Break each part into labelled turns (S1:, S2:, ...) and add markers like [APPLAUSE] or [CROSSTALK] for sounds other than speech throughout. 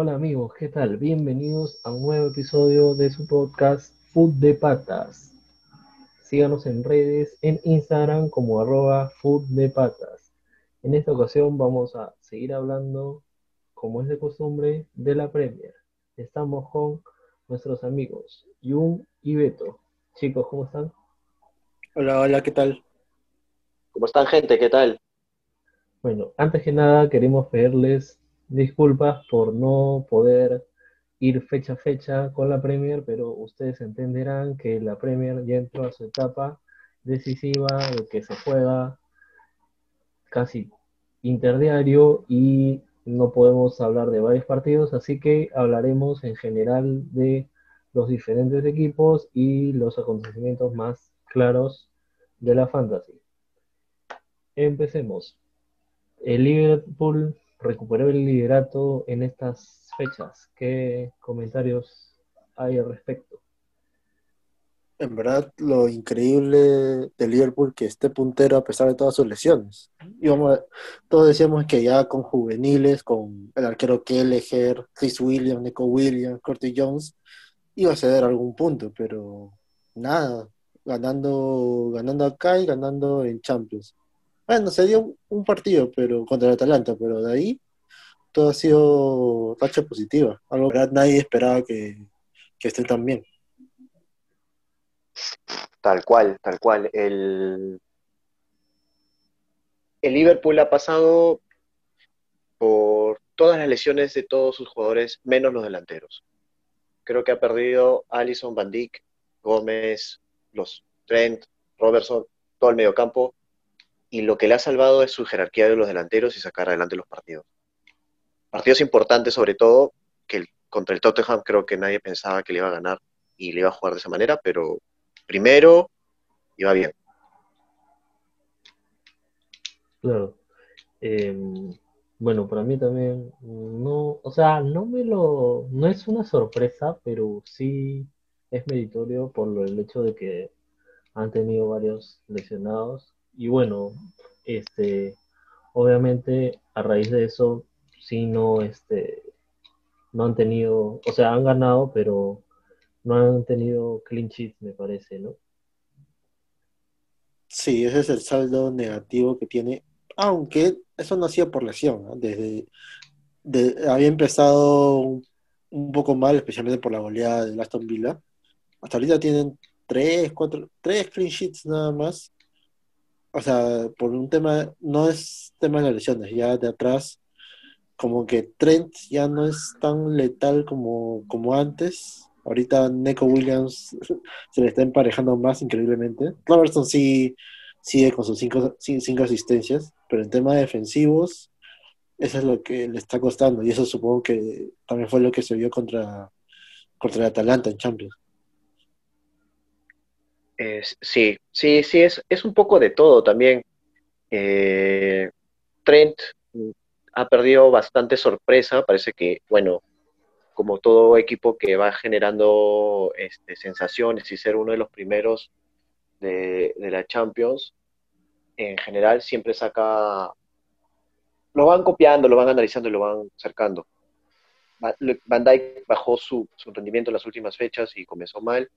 S1: hola amigos, ¿qué tal? Bienvenidos a un nuevo episodio de su podcast Food de Patas. Síganos en redes, en Instagram como arroba Food de Patas. En esta ocasión vamos a seguir hablando, como es de costumbre, de la Premier. Estamos con nuestros amigos Jung y Beto. Chicos, ¿cómo están?
S2: Hola, hola, ¿qué tal?
S3: ¿Cómo están, gente? ¿Qué tal?
S1: Bueno, antes que nada queremos pedirles disculpas por no poder ir fecha a fecha con la Premier, pero ustedes entenderán que la Premier ya entró a su etapa decisiva de que se juega casi interdiario y no podemos hablar de varios partidos, así que hablaremos en general de los diferentes equipos y los acontecimientos más claros de la fantasy. Empecemos. El Liverpool recuperó el liderato en estas fechas. ¿Qué comentarios hay al respecto?
S2: En verdad, lo increíble de Liverpool que esté puntero a pesar de todas sus lesiones. Íbamos, todos decíamos que ya con juveniles, con el arquero Kelleher, Chris Williams, Nico Williams, Curtis Jones, iba a ceder algún punto, pero nada, ganando, ganando acá y ganando en Champions. Bueno, se dio un partido pero contra el Atalanta, pero de ahí todo ha sido tacha positiva. Algo que nadie esperaba que, esté tan bien.
S3: Tal cual, tal cual. El, el Liverpool ha pasado por todas las lesiones de todos sus jugadores, menos los delanteros. Creo que ha perdido Alison, Van Dijk, Gómez, los Trent, Robertson, todo el mediocampo y lo que le ha salvado es su jerarquía de los delanteros y sacar adelante los partidos. Partidos importantes sobre todo, que contra el Tottenham creo que nadie pensaba que le iba a ganar y le iba a jugar de esa manera, pero primero iba bien.
S1: Claro. Em, bueno, para mí también no, o sea, no me lo, no es una sorpresa, pero sí es meritorio por el hecho de que han tenido varios lesionados y bueno, este, obviamente a raíz de eso, sí no, este, no han tenido, o sea, han ganado, pero no han tenido clean sheet, me parece, ¿no?
S2: Sí, ese es el saldo negativo que tiene, aunque eso no hacía por lesión, desde había empezado un, poco mal, especialmente por la goleada de Aston Villa. Hasta ahorita tienen tres, cuatro, tres clean sheets nada más o sea, por un tema, no es tema de las lesiones, ya de atrás, como que Trent ya no es tan letal como, como antes. Ahorita Neko Williams [LAUGHS] se le está emparejando más increíblemente. Robertson sí sigue con sus cinco, cinco asistencias, pero en tema defensivos, eso es lo que le está costando. Y eso supongo que también fue lo que se vio contra, contra el Atalanta en Champions
S3: sí, sí, sí, es, es un poco de todo también. Eh, Trent ha perdido bastante sorpresa, parece que, bueno, como todo equipo que va generando este, sensaciones y ser uno de los primeros de, la Champions, en general siempre saca, lo van copiando, lo van analizando y lo van cercando. Van Dijk bajó su, su rendimiento en las últimas fechas y comenzó mal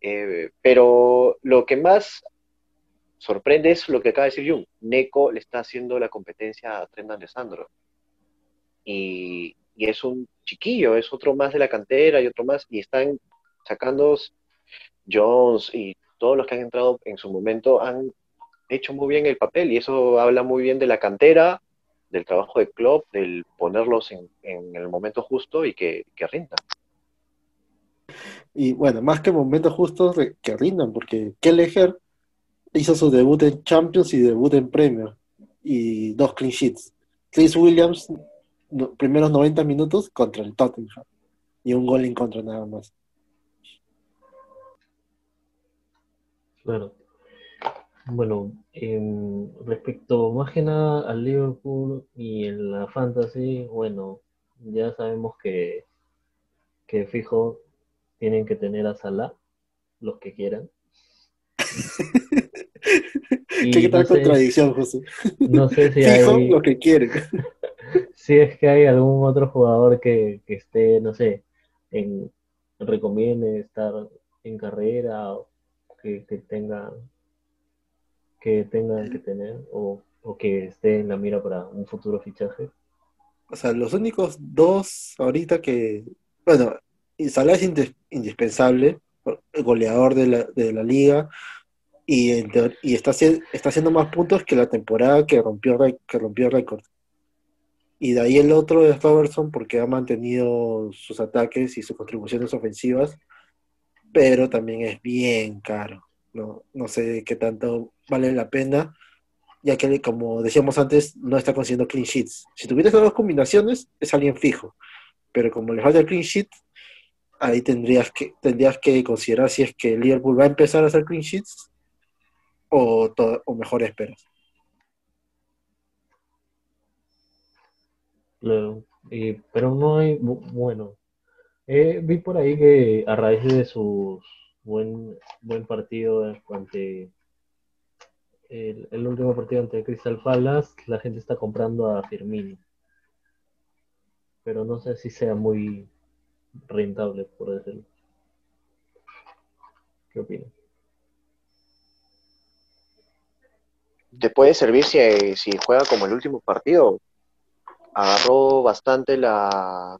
S3: eh, pero lo que más sorprende es lo que acaba de decir Jung. Neko le está haciendo la competencia a Trent Alessandro. Y, y, es un chiquillo, es otro más de la cantera y otro más. Y están sacando Jones y todos los que han entrado en su momento han hecho muy bien el papel. Y eso habla muy bien de la cantera, del trabajo de club, del ponerlos en, en el momento justo y que, que rindan.
S2: Y bueno, más que momentos justos que rindan, porque Kelleher hizo su debut en Champions y debut en Premier, y dos clean sheets. Chris Williams, primeros 90 minutos contra el Tottenham, y un gol en contra nada más.
S1: Claro. Bueno, em, respecto más que nada al Liverpool y en la fantasy, bueno, ya sabemos que, que fijo tienen que tener a Salah, los que quieran. [LAUGHS]
S2: ¿Qué tal contradicción, José?
S1: No sé si [LAUGHS] hay...
S2: lo que quieren. [LAUGHS]
S1: si es que hay algún otro jugador que, que esté, no sé, en recomiende estar en carrera o que, que tenga que tengan que tener o, o que esté en la mira para un futuro fichaje.
S2: O sea, los únicos dos ahorita que, bueno, Salah es indispensable, goleador de la, de la liga, y, y está, haci- está haciendo más puntos que la temporada que rompió, que rompió récord. Y de ahí el otro es Robertson porque ha mantenido sus ataques y sus contribuciones ofensivas, pero también es bien caro. No, no sé qué tanto vale la pena, ya que como decíamos antes, no está consiguiendo clean sheets. Si tuviera esas dos combinaciones, es alguien fijo, pero como le falta el clean sheet, ahí tendrías que, tendrías que considerar si es que Liverpool va a empezar a hacer clean sheets o, o mejor esperas.
S1: Claro, y- pero no hay, bu- bueno, eh, vi por ahí que a raíz de su buen, buen partido ante el, el último partido ante Crystal Palace, la gente está comprando a Firmino, pero no sé si sea muy rentable, por decirlo. ¿Qué opinas?
S3: Te puede servir si, si juega como el último partido. Agarró bastante la,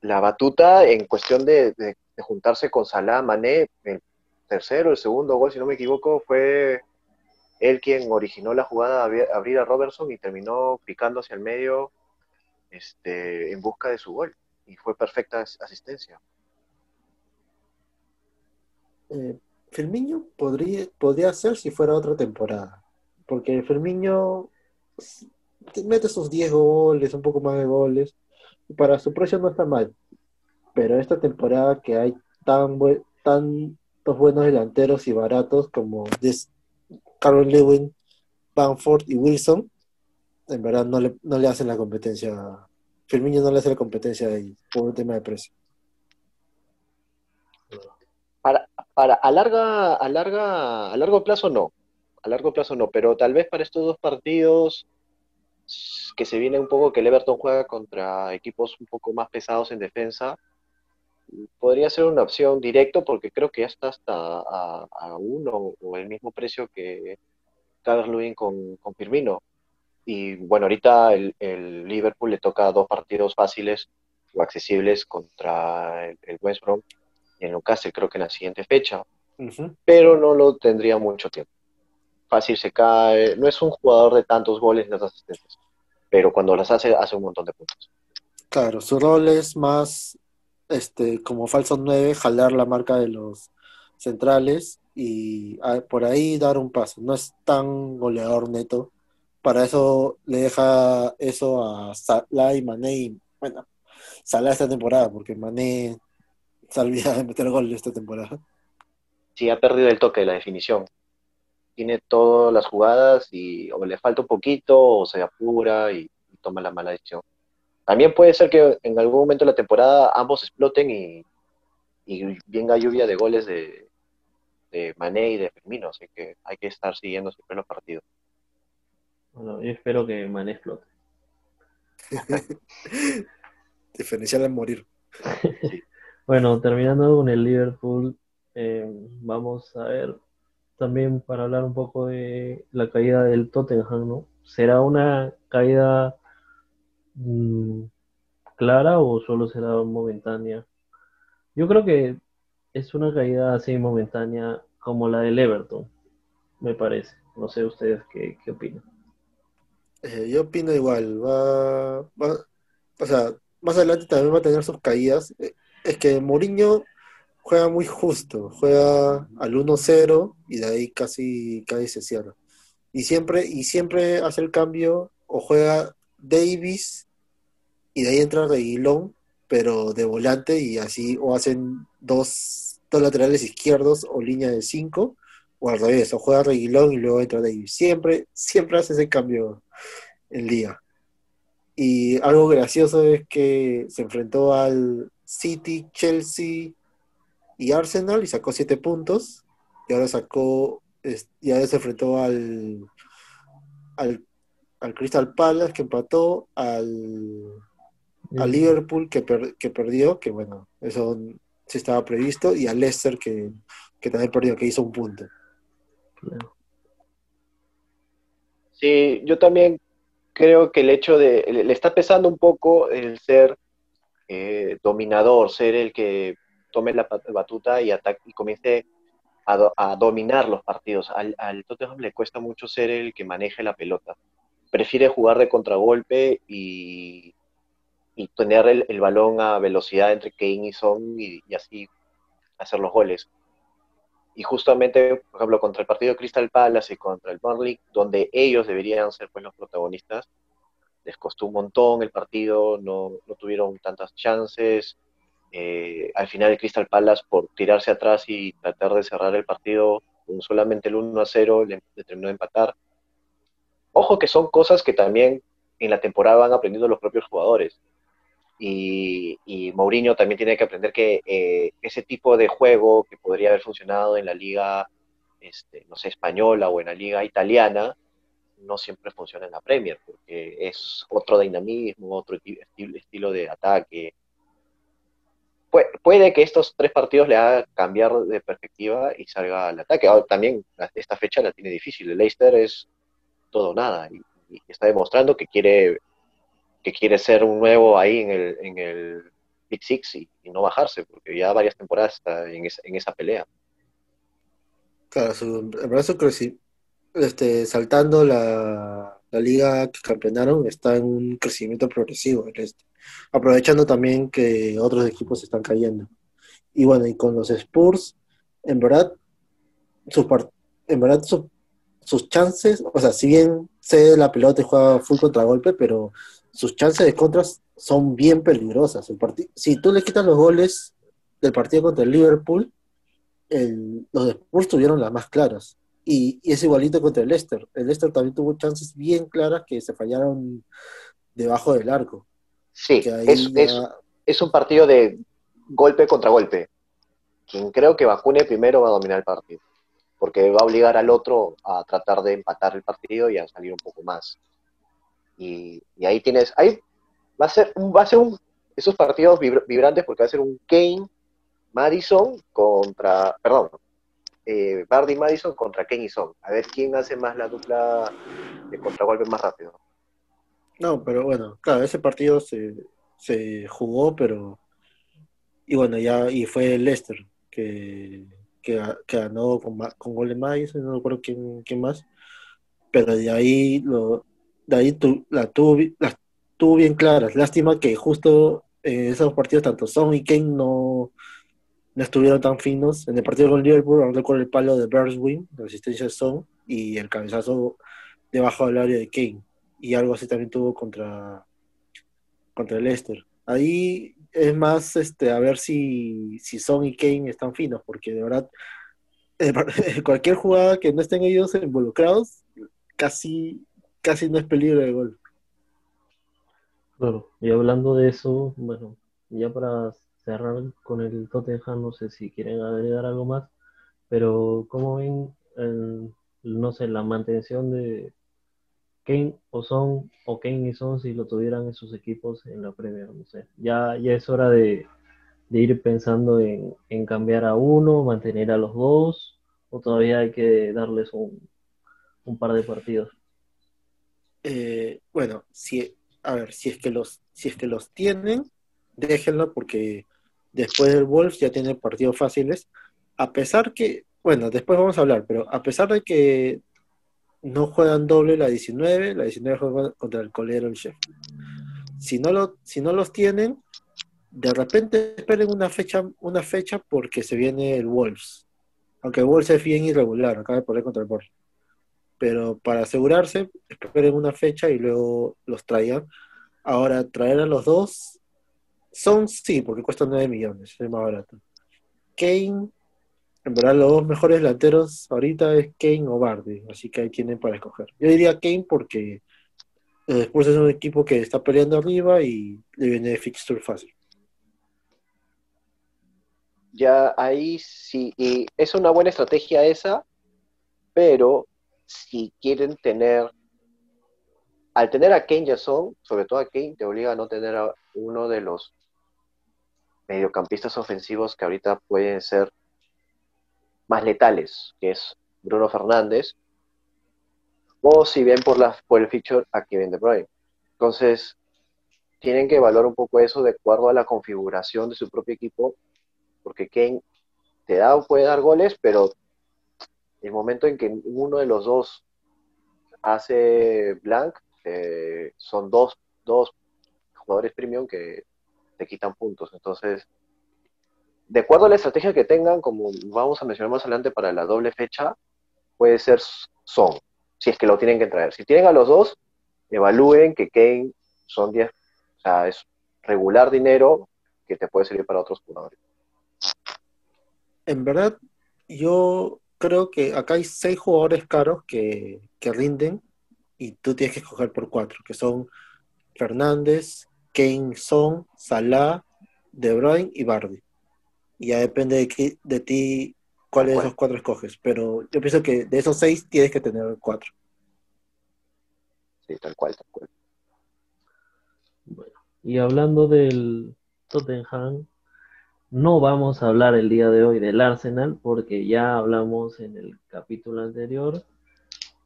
S3: batuta en cuestión de, juntarse con Salah, Mané. El tercero, el segundo gol, si no me equivoco, fue él quien originó la jugada abri- abrir a Robertson y terminó picando hacia el medio este, en busca de su gol. Y fue perfecta as- asistencia.
S2: Eh, Firmino podría, podría ser si fuera otra temporada, porque Firmino mete sus 10 goles, un poco más de goles, para su precio no está mal, pero esta temporada que hay tan tantos buenos delanteros y baratos como Des- Carol Lewin, Bamford y Wilson, en verdad no le, no le hacen la competencia, Firmino no le hace la competencia a ellos por un tema de precio.
S3: Para, para a larga, a larga, a largo plazo no. A largo plazo no, pero tal vez para estos dos partidos que se viene un poco que el Everton juega contra equipos un poco más pesados en defensa, podría ser una opción directo porque creo que ya está hasta a, a uno o el mismo precio que Carlos Lewin con, con Firmino. Y bueno, ahorita el, el Liverpool le toca dos partidos fáciles o accesibles contra el, el West Brom y el Newcastle, creo que en la siguiente fecha, pero no lo tendría mucho tiempo. Fácil se cae, no es un jugador de tantos goles ni tantas asistencias, pero cuando las hace, hace un montón de puntos.
S2: Claro, su rol es más este, como falso 9, jalar la marca de los centrales y ah, por ahí dar un paso. No es tan goleador neto. Para eso le deja eso a Salah y Mané y, bueno, Salah esta temporada, porque Mané se de [LAUGHS] meter gol esta temporada.
S3: Sí, ha perdido el toque de la definición. Tiene todas las jugadas y o le falta un poquito o se apura y, y toma la mala decisión. También puede ser que en algún momento de la temporada ambos exploten y, y venga lluvia de goles de, de Mané y de Firmino, así que hay que estar siguiendo siempre los partidos.
S1: Bueno, yo espero que Mané explote. [LAUGHS]
S2: Diferencial al morir. [LAUGHS]
S1: Bueno, terminando con el Liverpool, eh, vamos a ver también para hablar un poco de la caída del Tottenham, ¿no? ¿Será una caída mm, clara o solo será momentánea? Yo creo que es una caída así momentánea como la del Everton, me parece. No sé ustedes qué, qué opinan.
S2: Eh, yo opino igual, va, va- o sea, más adelante también va a tener sus caídas. Eh, Es que Mourinho juega muy justo, juega al 1-0 y de ahí casi, casi se cierra. Y siempre, y siempre hace el cambio, o juega Davis y de ahí entra Reguilón, pero de volante y así, o hacen dos, dos laterales izquierdos o línea de 5, o al revés, o juega Reguilón y luego entra Davis. Siempre, siempre hace ese cambio el día. Y algo gracioso es que se enfrentó al City, Chelsea y Arsenal y sacó siete puntos. Y ahora sacó, y ahora se enfrentó al, al al Crystal Palace que empató, al, al Liverpool que, que perdió, que bueno, eso sí estaba previsto, y al Leicester que, que también perdió, que hizo un punto.
S3: Sí, yo también creo que el hecho de, le está pesando un poco el ser eh, dominador, ser el que tome la batuta y, y comience a, dominar los partidos. Al, Tottenham le cuesta mucho ser el que maneje la pelota. Prefiere jugar de contragolpe y tener el, balón a velocidad entre Kane y Son y, así hacer los goles. Y justamente, por ejemplo, contra el partido Crystal Palace y contra el Burnley, donde ellos deberían ser pues, los protagonistas, les costó un montón el partido, no, no tuvieron tantas chances, eh, al final Crystal Palace por tirarse atrás y tratar de cerrar el partido con solamente el 1 a 0 le, terminó de empatar. Ojo que son cosas que también en la temporada van aprendiendo los propios jugadores. Y, Mourinho también tiene que aprender que eh, ese tipo de juego que podría haber funcionado en la liga, este, no sé, española o en la liga italiana, no siempre funciona en la Premier, porque es otro dinamismo, otro estilo de ataque, puede, que estos tres partidos le hagan cambiar de perspectiva y salga al ataque. Ahora, también esta fecha la tiene difícil. El Leicester es todo nada y, está demostrando que quiere que quiere ser un nuevo ahí en el, en el Big Six y, no bajarse, porque ya varias temporadas está en, esa, en esa pelea.
S2: Claro, su, el brazo crecí, este, saltando la, la liga que campeonaron, está en un crecimiento progresivo. El este aprovechando también que otros equipos están cayendo. Y bueno, y con los Spurs, en verdad, sus, en verdad sus chances, o sea, si bien cede la pelota y juega full contragolpe, pero sus chances de contras son bien peligrosas. El si tú le quitas los goles del partido contra el Liverpool, los Spurs tuvieron las más claras. Y, y, es igualito contra el Leicester. El Leicester también tuvo chances bien claras que se fallaron debajo del arco.
S3: Sí, es, es, un partido de golpe contra golpe. Quien creo que vacune primero va a dominar el partido, porque va a obligar al otro a tratar de empatar el partido y a salir un poco más. Y, ahí tienes, ahí va a ser, va a ser un, esos partidos vibrantes porque va a ser un Kane Madison contra, perdón, eh, Bardi Madison contra Kane y Son. A ver quién hace más la dupla de contragolpe más rápido.
S2: No, pero bueno, claro, ese partido se, se jugó, pero. Y bueno, ya y fue el Leicester que, que, ganó con, con gol de Madison, no recuerdo quién, quién más. Pero de ahí, lo, de ahí tu, la tuvo, las tuvo bien claras. Lástima que justo en esos partidos, tanto Son y Kane no, no estuvieron tan finos. En el partido con Liverpool, recuerdo el palo de Berswin, la asistencia de Son, y el cabezazo debajo del área de Kane y algo así también tuvo contra, contra Leicester. Ahí es más este, a ver si, si Son y Kane están finos, porque de verdad eh, [LAUGHS] cualquier jugada que no estén ellos involucrados, casi, casi no es peligro de gol.
S1: Claro, y hablando de eso, bueno, ya para cerrar con el Tottenham, no sé si quieren agregar algo más, pero ¿cómo ven, no sé, la mantención de, Kane o Son, o Kane y Son si lo tuvieran en sus equipos en la Premier, no sé. Ya, ya es hora de, ir pensando en, cambiar a uno, mantener a los dos, o todavía hay que darles un, par de partidos.
S2: Eh, bueno, si, a ver, si es que los, si es que los tienen, déjenlo porque después del Wolves ya tienen partidos fáciles. A pesar que, bueno, después vamos a hablar, pero a pesar de que no juegan doble la 19, la 19 juega contra el colero el chef. Si no, lo, si no los tienen, de repente esperen una fecha, una fecha porque se viene el Wolves. Aunque el Wolves es bien irregular, acaba de poner contra el Wolves. Pero para asegurarse, esperen una fecha y luego los traigan. Ahora, traer a los dos son sí, porque cuestan 9 millones, es más barato. Kane en verdad, los dos mejores delanteros ahorita es Kane o Bardi, así que ahí tienen para escoger. Yo diría Kane porque después es un equipo que está peleando arriba y le viene fixture fácil.
S3: Ya ahí sí, y es una buena estrategia esa, pero si quieren tener al tener a Kane y Son, sobre todo a Kane, te obliga a no tener a uno de los mediocampistas ofensivos que ahorita pueden ser más letales, que es Bruno Fernández, o si ven por, la, por el feature a Kevin De Bruyne. Entonces, tienen que evaluar un poco eso de acuerdo a la configuración de su propio equipo, porque Kane te da, puede dar goles, pero el momento en que uno de los dos hace blank, eh, son dos, dos jugadores premium que te quitan puntos. Entonces, de acuerdo a la estrategia que tengan, como vamos a mencionar más adelante para la doble fecha, puede ser son, si es que lo tienen que traer. Si tienen a los dos, evalúen que Kane son 10, o sea, es regular dinero que te puede servir para otros jugadores.
S2: En verdad, yo creo que acá hay seis jugadores caros que, que rinden y tú tienes que escoger por cuatro, que son Fernández, Kane Son, Salah, De Bruyne y Bardi. Y ya depende de, de ti cuáles de esos cuatro escoges, pero yo pienso que de esos seis tienes que tener cuatro.
S3: Sí, tal cual, tal cual.
S1: Bueno, y hablando del Tottenham, no vamos a hablar el día de hoy del Arsenal porque ya hablamos en el capítulo anterior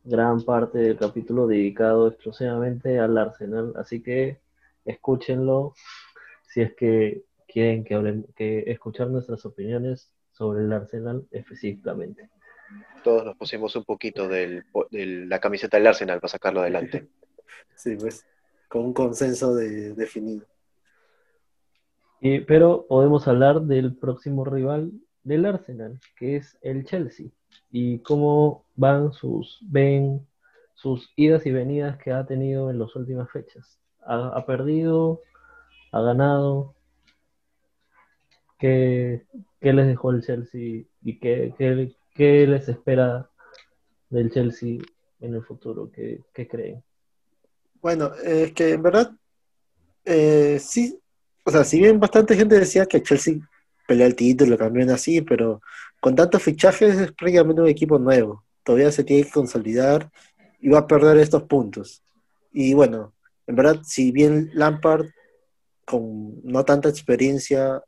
S1: gran parte del capítulo dedicado exclusivamente al Arsenal, así que escúchenlo si es que quieren que hablen, que escuchar nuestras opiniones sobre el Arsenal específicamente.
S3: Todos nos pusimos un poquito de la camiseta del Arsenal para sacarlo adelante. [LAUGHS]
S2: Sí, pues, con un consenso definido.
S1: Pero podemos hablar del próximo rival del Arsenal, que es el Chelsea y cómo van sus, ven sus idas y venidas que ha tenido en las últimas fechas. Ha, perdido, ha ganado. ¿Qué, les dejó el Chelsea y qué, qué, les espera del Chelsea en el futuro? ¿Qué, creen?
S2: Bueno, es que en verdad, eh, sí, o sea, si bien bastante gente decía que Chelsea pelea el título, también así, pero con tantos fichajes es prácticamente un equipo nuevo. Todavía se tiene que consolidar y va a perder estos puntos. Y bueno, en verdad, si bien Lampard, con no tanta experiencia,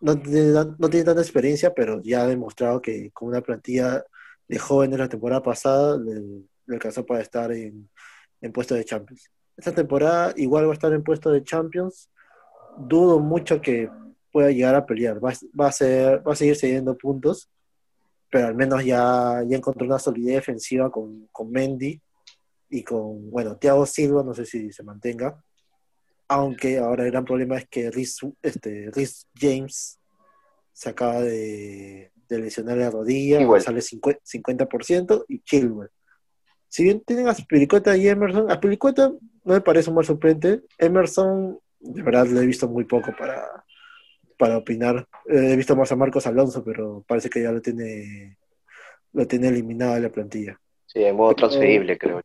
S2: no no tiene tanta experiencia, pero ya ha demostrado que con una plantilla de jóvenes la temporada pasada le, alcanzó para estar en, en puesto de Champions. Esta temporada igual va a estar en puesto de Champions. Dudo mucho que pueda llegar a pelear. Va, va, a, ser, va a seguir cediendo puntos, pero al menos ya, ya encontró una solidez defensiva con, con Mendy y con, bueno, Thiago Silva, no sé si se mantenga. Aunque ahora el gran problema es que Rhys, este, James se acaba de, de lesionar la rodilla, sale 50%, y Chilwell. Si bien tienen a Spiricueta y Emerson, a Spiricueta no me parece un mal suplente. Emerson, de verdad, le he visto muy poco para, para opinar. Eh, he visto más a Marcos Alonso, pero parece que ya lo tiene, lo tiene eliminado de la plantilla.
S3: Sí, en modo transferible, creo,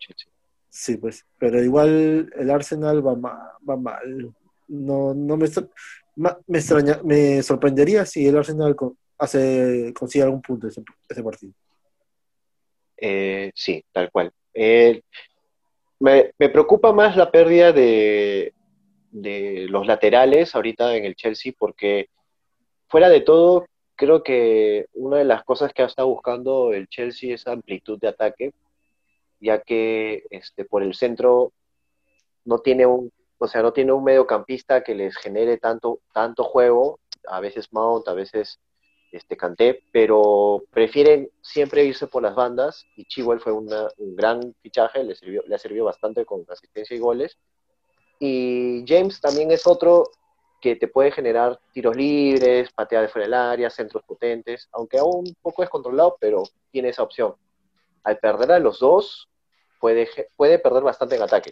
S2: Sí, pues, pero igual el Arsenal va mal. Va mal. No, no me, me, extraña, me sorprendería si el Arsenal hace, consigue algún punto ese, ese partido.
S3: Eh, sí, tal cual. Eh, me, me, preocupa más la pérdida de, de los laterales ahorita en el Chelsea, porque fuera de todo, creo que una de las cosas que ha estado buscando el Chelsea es amplitud de ataque, ya que este, por el centro no tiene un, o sea, no tiene un mediocampista que les genere tanto, tanto juego, a veces Mount, a veces este, Canté, pero prefieren siempre irse por las bandas y Chihuahua fue un gran fichaje, le, sirvió, le ha servido bastante con asistencia y goles, y James también es otro que te puede generar tiros libres, patea de fuera del área, centros potentes, aunque aún un poco descontrolado, pero tiene esa opción. Al perder a los dos, puede, puede perder bastante en ataque.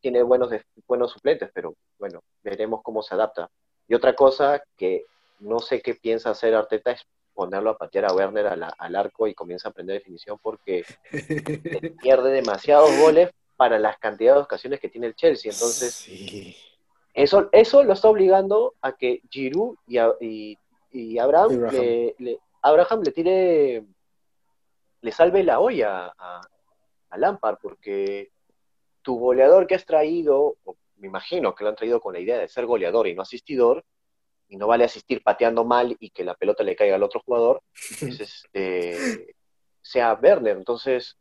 S3: Tiene buenos, buenos suplentes, pero bueno, veremos cómo se adapta. Y otra cosa que no sé qué piensa hacer Arteta es ponerlo a patear a Werner al arco y comienza a aprender definición porque [LAUGHS] pierde demasiados goles para las cantidades de ocasiones que tiene el Chelsea. Entonces, eso, eso lo está obligando a que Giroud y, y, Abraham, Le, Abraham le tire, le salve la olla a, a Lampard, porque tu goleador que has traído, me imagino que lo han traído con la idea de ser goleador y no asistidor, y no vale asistir pateando mal y que la pelota le caiga al otro jugador, [LAUGHS] pues, este, sea Werner. Entonces,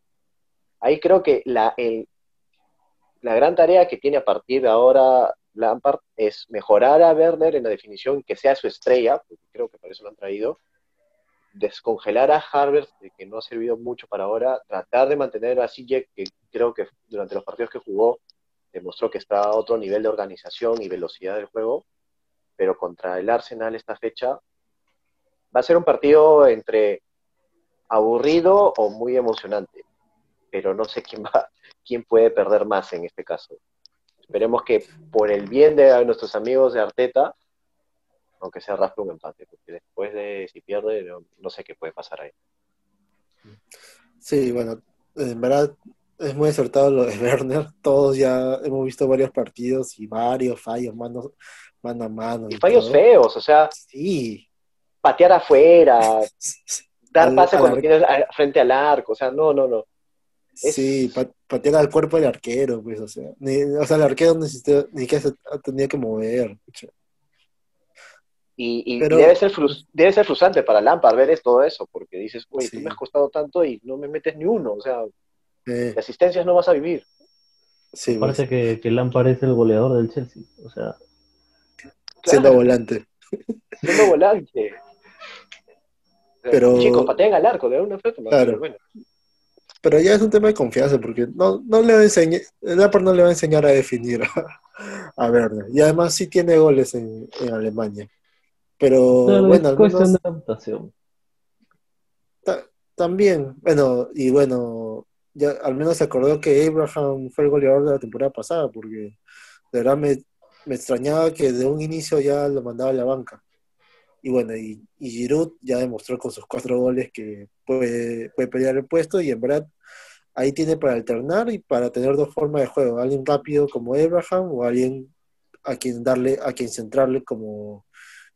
S3: ahí creo que la, la gran tarea que tiene a partir de ahora Lampard es mejorar a Werner en la definición, que sea su estrella, porque creo que para eso lo han traído, descongelar a Harvard, que no ha servido mucho para ahora, tratar de mantener a CJ, que creo que durante los partidos que jugó demostró que está a otro nivel de organización y velocidad del juego, pero contra el Arsenal esta fecha va a ser un partido entre aburrido o muy emocionante, pero no sé quién va, quién puede perder más en este caso. Esperemos que por el bien de nuestros amigos de Arteta, aunque sea raspe un empate, porque después de si pierde, no, sé qué puede pasar ahí.
S2: Sí, bueno, en verdad es muy acertado lo de Werner. Todos ya hemos visto varios partidos y varios fallos mano, mano a mano.
S3: Y, fallos feos, o sea.
S2: Sí.
S3: Patear afuera, [LAUGHS] dar pase cuando tienes frente al arco, o sea, no, no, no.
S2: Sí, patear al cuerpo del arquero, pues, o sea, ni, o sea, el arquero necesitó, ni que se tenía que mover.
S3: Y, debe, ser debe ser frustrante para Lampard ver todo eso, porque dices, güey, tú me has costado tanto y no me metes ni uno, o sea, de asistencias no vas a vivir.
S1: Sí, Parece que, que Lampard es el goleador del Chelsea, o sea.
S2: Siendo volante. [LAUGHS]
S3: Siendo volante. Pero... Chicos, patean al arco de una frente,
S2: claro. bueno. Pero ya es un tema de confianza, porque no, no le va a enseñar, el no le va a enseñar a definir a, [LAUGHS] a Werner. Y además sí tiene goles en, en Alemania. Pero bueno,
S1: es cuestión de adaptación.
S2: también, bueno, y bueno, ya al menos se acordó que Abraham fue el goleador de la temporada pasada, porque de verdad me, me extrañaba que de un inicio ya lo mandaba a la banca. Y bueno, y, Giroud ya demostró con sus cuatro goles que puede, puede pelear el puesto y en verdad ahí tiene para alternar y para tener dos formas de juego, alguien rápido como Abraham o alguien a quien darle, a quien centrarle como,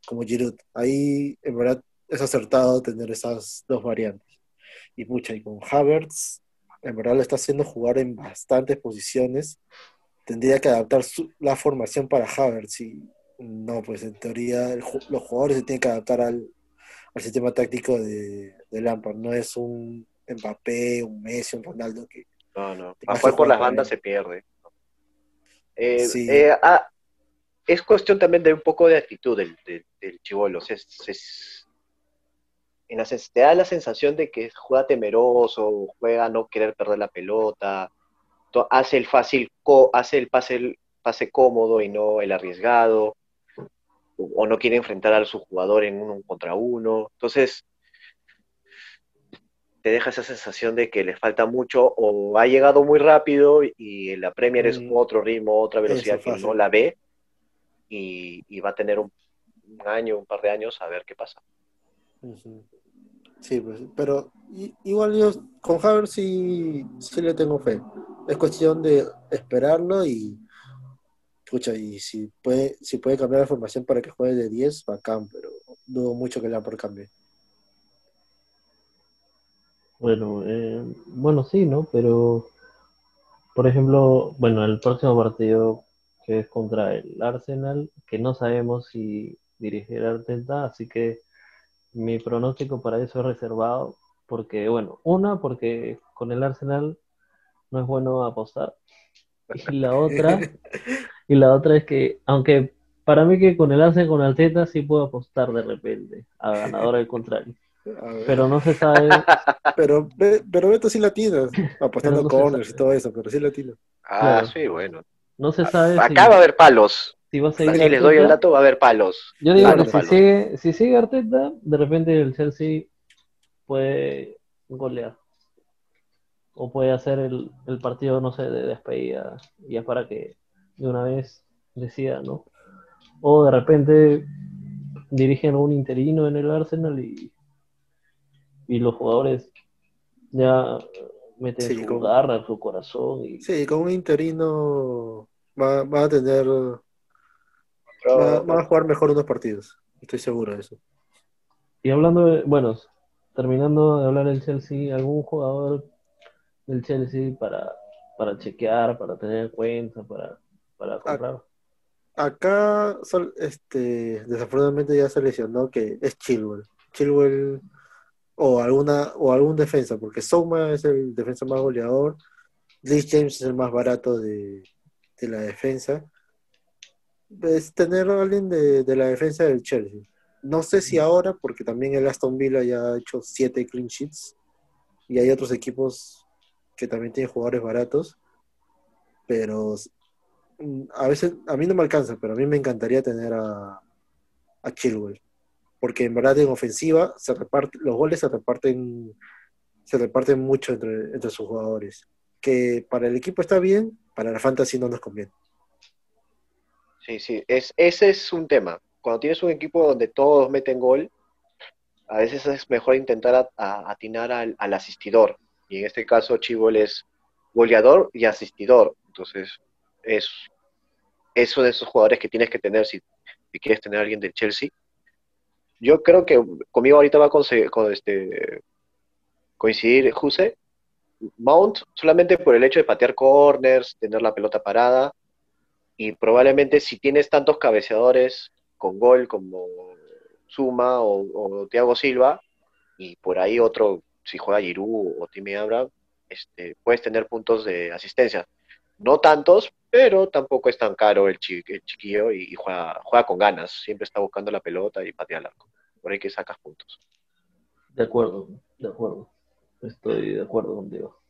S2: como Giroud. Ahí en verdad es acertado tener esas dos variantes. Y mucha, y con Havertz, en verdad lo está haciendo jugar en bastantes posiciones. Tendría que adaptar la formación para Havertz y no, pues en teoría los jugadores se tienen que adaptar al, sistema táctico de, de, Lampard. No es un Mbappé, un Messi, un Ronaldo que...
S3: No, no. A jugar por las bandas se pierde. Eh, eh, ah, es cuestión también de un poco de actitud del, del, chivolo. en la, te da la sensación de que juega temeroso, juega a no querer perder la pelota, hace el fácil, hace el pase, el pase cómodo y no el arriesgado o no quiere enfrentar a su jugador en uno contra uno. Entonces, te deja esa sensación de que le falta mucho o ha llegado muy rápido y la Premier es mm. otro ritmo, otra velocidad que no la ve y, va a tener un, año, un par de años a ver qué pasa.
S2: Sí, pues, pero igual yo con Javier sí, sí le tengo fe. Es cuestión de esperarlo y escucha, y si puede, si puede cambiar la formación para que juegue de 10, bacán, pero dudo mucho que la por cambie.
S1: Bueno, eh, bueno, sí, ¿no? Pero, por ejemplo, bueno, el próximo partido que es contra el Arsenal, que no sabemos si dirigirá Arteta, así que mi pronóstico para eso es reservado, porque, bueno, una, porque con el Arsenal no es bueno apostar, y la otra, [LAUGHS] y la otra es que, aunque para mí que con el Arsenal con Arteta sí puedo apostar de repente a ganador al contrario. Pero no se sabe. [LAUGHS]
S2: Pero, pero Beto sí latino, apostando no corners y todo eso, pero sí latino.
S3: Ah, sí, bueno.
S1: No se sabe.
S3: Acá va a haber palos. Si, les doy el dato, va a haber palos.
S1: Yo digo que si sigue, si sigue Arteta, de repente el Chelsea puede golear. O puede hacer el, el partido, no sé, de despedida. Y es para que de una vez decida, ¿no? O de repente dirigen a un interino en el Arsenal y, y los jugadores ya meten su garra, su corazón. Y...
S2: Sí, con un interino va, va a tener. Va, a jugar mejor unos partidos, estoy seguro de eso.
S1: Y hablando de. Bueno, terminando de hablar del Chelsea, ¿algún jugador del Chelsea para para chequear, para tener en cuenta, para, para comprar.
S2: Acá, este, desafortunadamente ya se lesionó que es Chilwell. Chilwell o alguna o algún defensa, porque Souma es el defensa más goleador, Lee James es el más barato de, la defensa. Es tener a alguien de, de, la defensa del Chelsea. No sé si ahora, porque también el Aston Villa ya ha hecho siete clean sheets y hay otros equipos que también tienen jugadores baratos, pero a veces a mí no me alcanza, pero a mí me encantaría tener a, a Chilwell porque en verdad en ofensiva se reparte, los goles se reparten, se reparten mucho entre, entre sus jugadores. Que para el equipo está bien, para la fantasy no nos conviene.
S3: Sí, sí, es, ese es un tema. Cuando tienes un equipo donde todos meten gol, a veces es mejor intentar atinar al, asistidor. Y en este caso Chibol es goleador y asistidor. Entonces, es, es uno de esos jugadores que tienes que tener si, si quieres tener alguien del Chelsea yo creo que conmigo ahorita va a con, este, coincidir Juse. Mount solamente por el hecho de patear corners, tener la pelota parada y probablemente si tienes tantos cabeceadores con gol como Suma o, Thiago Silva y por ahí otro, si juega Giroud o Timmy Abraham, este, puedes tener puntos de asistencia. No tantos, pero tampoco es tan caro el, chiquillo y, juega, juega, con ganas. Siempre está buscando la pelota y patea el arco. Por ahí que sacas puntos.
S1: De acuerdo, de acuerdo. Estoy de acuerdo contigo.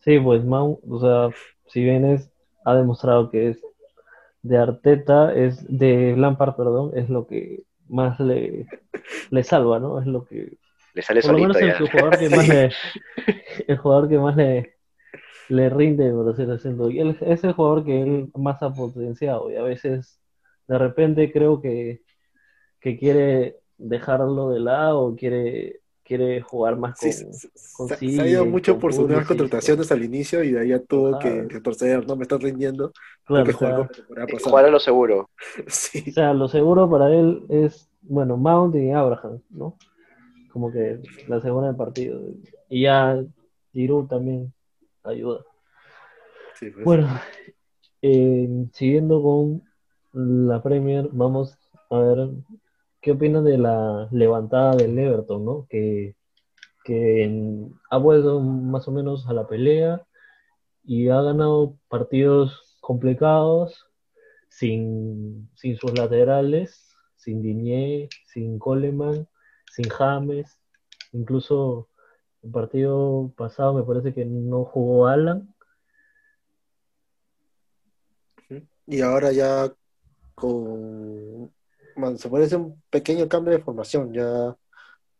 S1: Sí, pues Mau, o sea, si bien es, ha demostrado que es de Arteta, es de Lampard, perdón, es lo que más le, le salva, ¿no? Es lo que...
S3: Le sale solito
S1: ya. [LAUGHS] El, jugador que más le, el jugador que más le, le rinde, por así decirlo. Y él es el jugador que él más ha potenciado. Y a veces, de repente, creo que, que quiere dejarlo de lado, quiere quiere jugar más con,
S2: sí, se, ha ido mucho por sus nuevas contrataciones al inicio y de ahí ya tuvo que retorcer, no me está rindiendo,
S3: claro, que jugar, jugar a lo seguro. [LAUGHS]
S1: sí. O sea, lo seguro para él es, bueno, Mount y Abraham, ¿no? Como que la segunda del partido. Y ya Giroud también ayuda. Pues. Bueno, eh, siguiendo con la Premier, vamos a ver qué opinas de la levantada del Everton, ¿no? Que, ha vuelto más o menos a la pelea y ha ganado partidos complicados sin, sin sus laterales, sin Diñé, sin Coleman, sin James, incluso el partido pasado me parece que no jugó Alan
S2: y ahora ya con se parece un pequeño cambio de formación, ya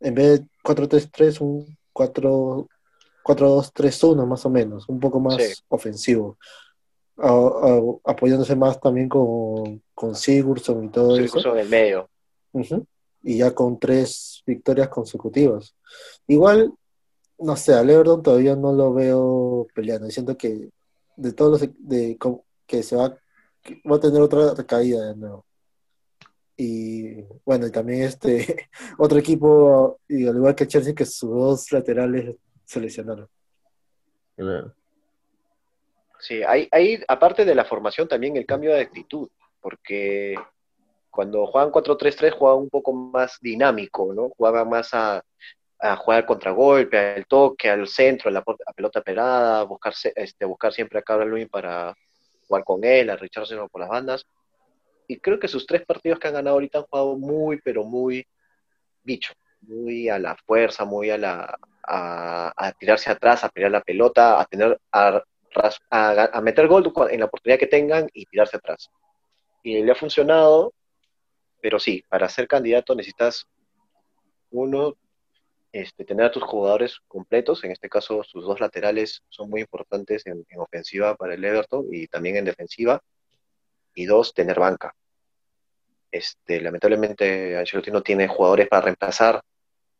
S2: en vez de 4-3-3, un 4-2-3-1 más o menos, un poco más ofensivo, apoyándose más también con, con Sigurdsson y todo
S3: eso. en el medio.
S2: Y ya con tres victorias consecutivas. Igual, no sé, al Everton todavía no lo veo peleando. Siento que de todos los de, que se va va a tener otra caída de nuevo. Y bueno, y también este [LAUGHS] otro equipo, y al igual que Chelsea, que sus dos laterales se lesionaron.
S3: Sí, hay, hay, aparte de la formación, también el cambio de actitud, porque cuando juegan 4-3-3 jugaban un poco más dinámico, ¿no? Jugaban más a, a jugar contragolpe, al toque, al centro, a la, pelota pelada, buscar, este, buscar siempre a Carl Lewin para jugar con él, a Richardson por las bandas. Y creo que sus tres partidos que han ganado ahorita han jugado muy, pero muy bicho, muy a la fuerza, muy a la a, tirarse atrás, a pelear la pelota, a tener a, a, meter gol en la oportunidad que tengan y tirarse atrás. Y le ha funcionado, pero sí, para ser candidato necesitas uno, este, tener a tus jugadores completos, en este caso sus dos laterales son muy importantes en, ofensiva para el Everton y también en defensiva, y dos, tener banca. Este, lamentablemente Ancelotti no tiene jugadores para reemplazar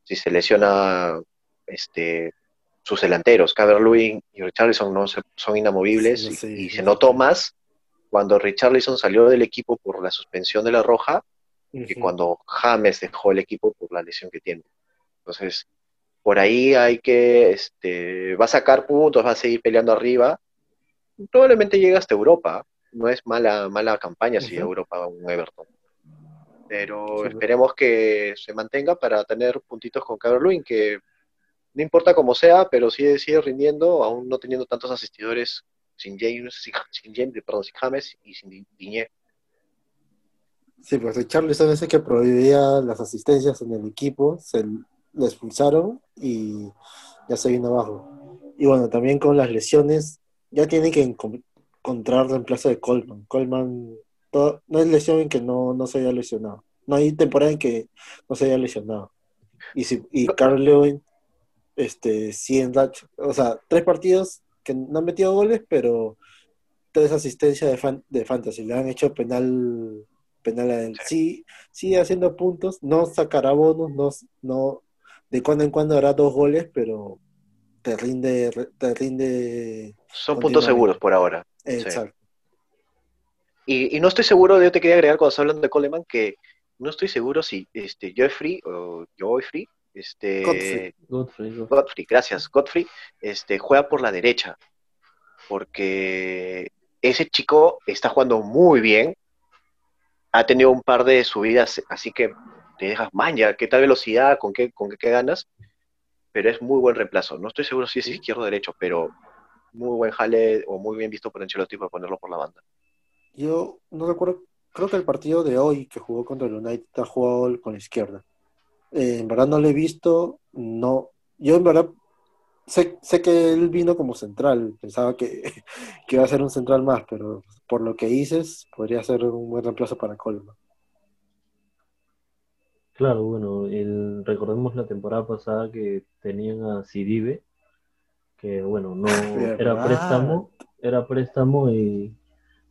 S3: si se lesiona este, sus delanteros, Caberlui y Richarlison no son inamovibles y, se notó más cuando Richarlison salió del equipo por la suspensión de la roja que cuando James dejó el equipo por la lesión que tiene. Entonces, por ahí hay que, este, va a sacar puntos, va a seguir peleando arriba, probablemente llegue hasta Europa. No es mala, mala campaña si
S2: Ujú.
S3: Europa un Everton. Pero
S2: Sí.
S3: esperemos que se mantenga para tener puntitos con Calvert-Lewin, que no importa cómo sea, pero sigue, sigue rindiendo, aún no teniendo tantos asistidores sin James, sin, sin James, perdón, sin James y sin Di- Diñé.
S2: Sí, pues Richarlison ese que prohibía las asistencias en el equipo, se lo expulsaron y ya se vino abajo. Y bueno, también con las lesiones, ya tienen que encon- encontrar reemplazo de Coleman. Coleman, todo- no es lesión en que no, no se haya lesionado. No hay temporada en que no se haya lesionado. Y, si, y Carl Lewin, este, sí en racha- o sea, tres partidos que no han metido goles, pero tres asistencias de, fan- de fantasy. Le han hecho penal, penal a él. Sí, sigue haciendo puntos, no sacará bonos, no, no, de cuando en cuando hará dos goles, pero te rinde, te rinde,
S3: Son puntos seguros por ahora.
S2: exacto.
S3: Y, y no estoy seguro, yo te quería agregar cuando estás hablando de Coleman, que no estoy seguro si este, Joeffrey o Joeffrey, este,
S2: Godfrey.
S1: Godfrey, Godfrey.
S3: Godfrey, gracias, Godfrey, este, juega por la derecha, porque ese chico está jugando muy bien, ha tenido un par de subidas, así que te dejas manja, qué tal velocidad, con qué, con qué, qué ganas, pero es muy buen reemplazo. No estoy seguro si es izquierdo o derecho, pero muy buen jale o muy bien visto por Ancelotti para ponerlo por la banda.
S2: Yo no recuerdo, creo que el partido de hoy que jugó contra el United ha jugado con la izquierda. Eh, en verdad no lo he visto, no. Yo en verdad sé, sé que él vino como central, pensaba que, [LAUGHS] que iba a ser un central más, pero por lo que dices, podría ser un buen reemplazo para Coleman.
S1: Claro, bueno, el, recordemos la temporada pasada que tenían a Sidibe, que bueno, no [LAUGHS] era préstamo, era préstamo y